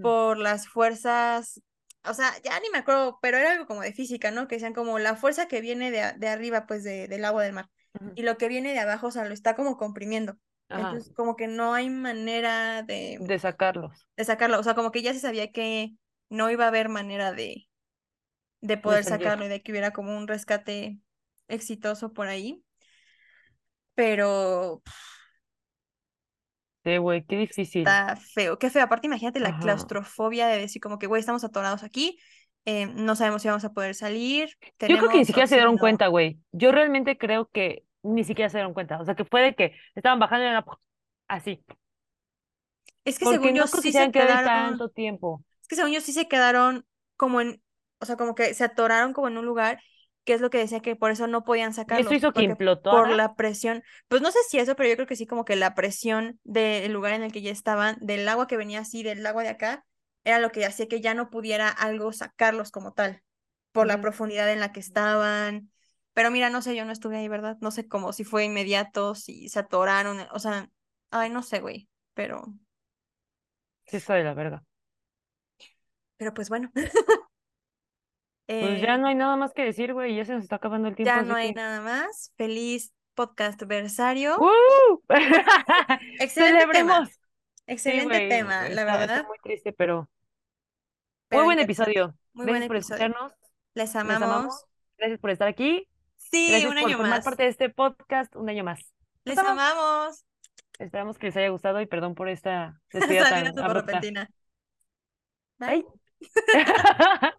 Por las fuerzas, o sea, ya ni me acuerdo, pero era algo como de física, ¿no? Que decían como la fuerza que viene de, de arriba, pues de, del agua del mar, y lo que viene de abajo, o sea, lo está como comprimiendo. Ajá. Entonces, como que no hay manera de, De sacarlos, de sacarlo, o sea, como que ya se sabía que no iba a haber manera de, de de poder sacarlo y de que hubiera como un rescate exitoso por ahí. Pero Sí, güey, qué difícil. Está feo, qué feo. Aparte, imagínate la Ajá. claustrofobia de decir como que, güey, estamos atorados aquí, eh, no sabemos si vamos a poder salir, Yo creo que ni siquiera se dieron cuenta, güey. Yo realmente creo que ni siquiera se dieron cuenta. O sea, que fue de que estaban bajando y era así. Es que Porque según no sí se quedaron, tanto tiempo. es que según yo sí se quedaron como en, o sea, como que se atoraron como en un lugar, que es lo que decía que por eso no podían Y eso hizo que porque por la presión, pues no sé si eso, pero yo creo que sí como que la presión del lugar en el que ya estaban, del agua que venía así, del agua de acá, era lo que hacía que ya no pudiera algo sacarlos como tal. por la Ujú. profundidad en la que estaban. Pero mira, no sé, yo no estuve ahí, ¿verdad? No sé cómo, si fue inmediato, si se atoraron, o sea, ay, no sé, güey, pero, Sí, está de la verga. pero pues bueno, Pues eh, ya no hay nada más que decir, güey. Ya se nos está acabando el tiempo, ya no hay que. nada más. Feliz podcast versario. ¡Woo! Excelente tema, ¡Celebremos! Sí, excelente tema, la Está, está verdad, muy triste, pero muy buen episodio. Muy buen Gracias por episodio. escucharnos. Les Les amamos. Gracias por estar aquí. Sí, Gracias un por año formar más. parte de este podcast un año más. Les amo. amamos. Esperamos que les haya gustado y perdón por esta despedida tan repentina. Bye. Bye.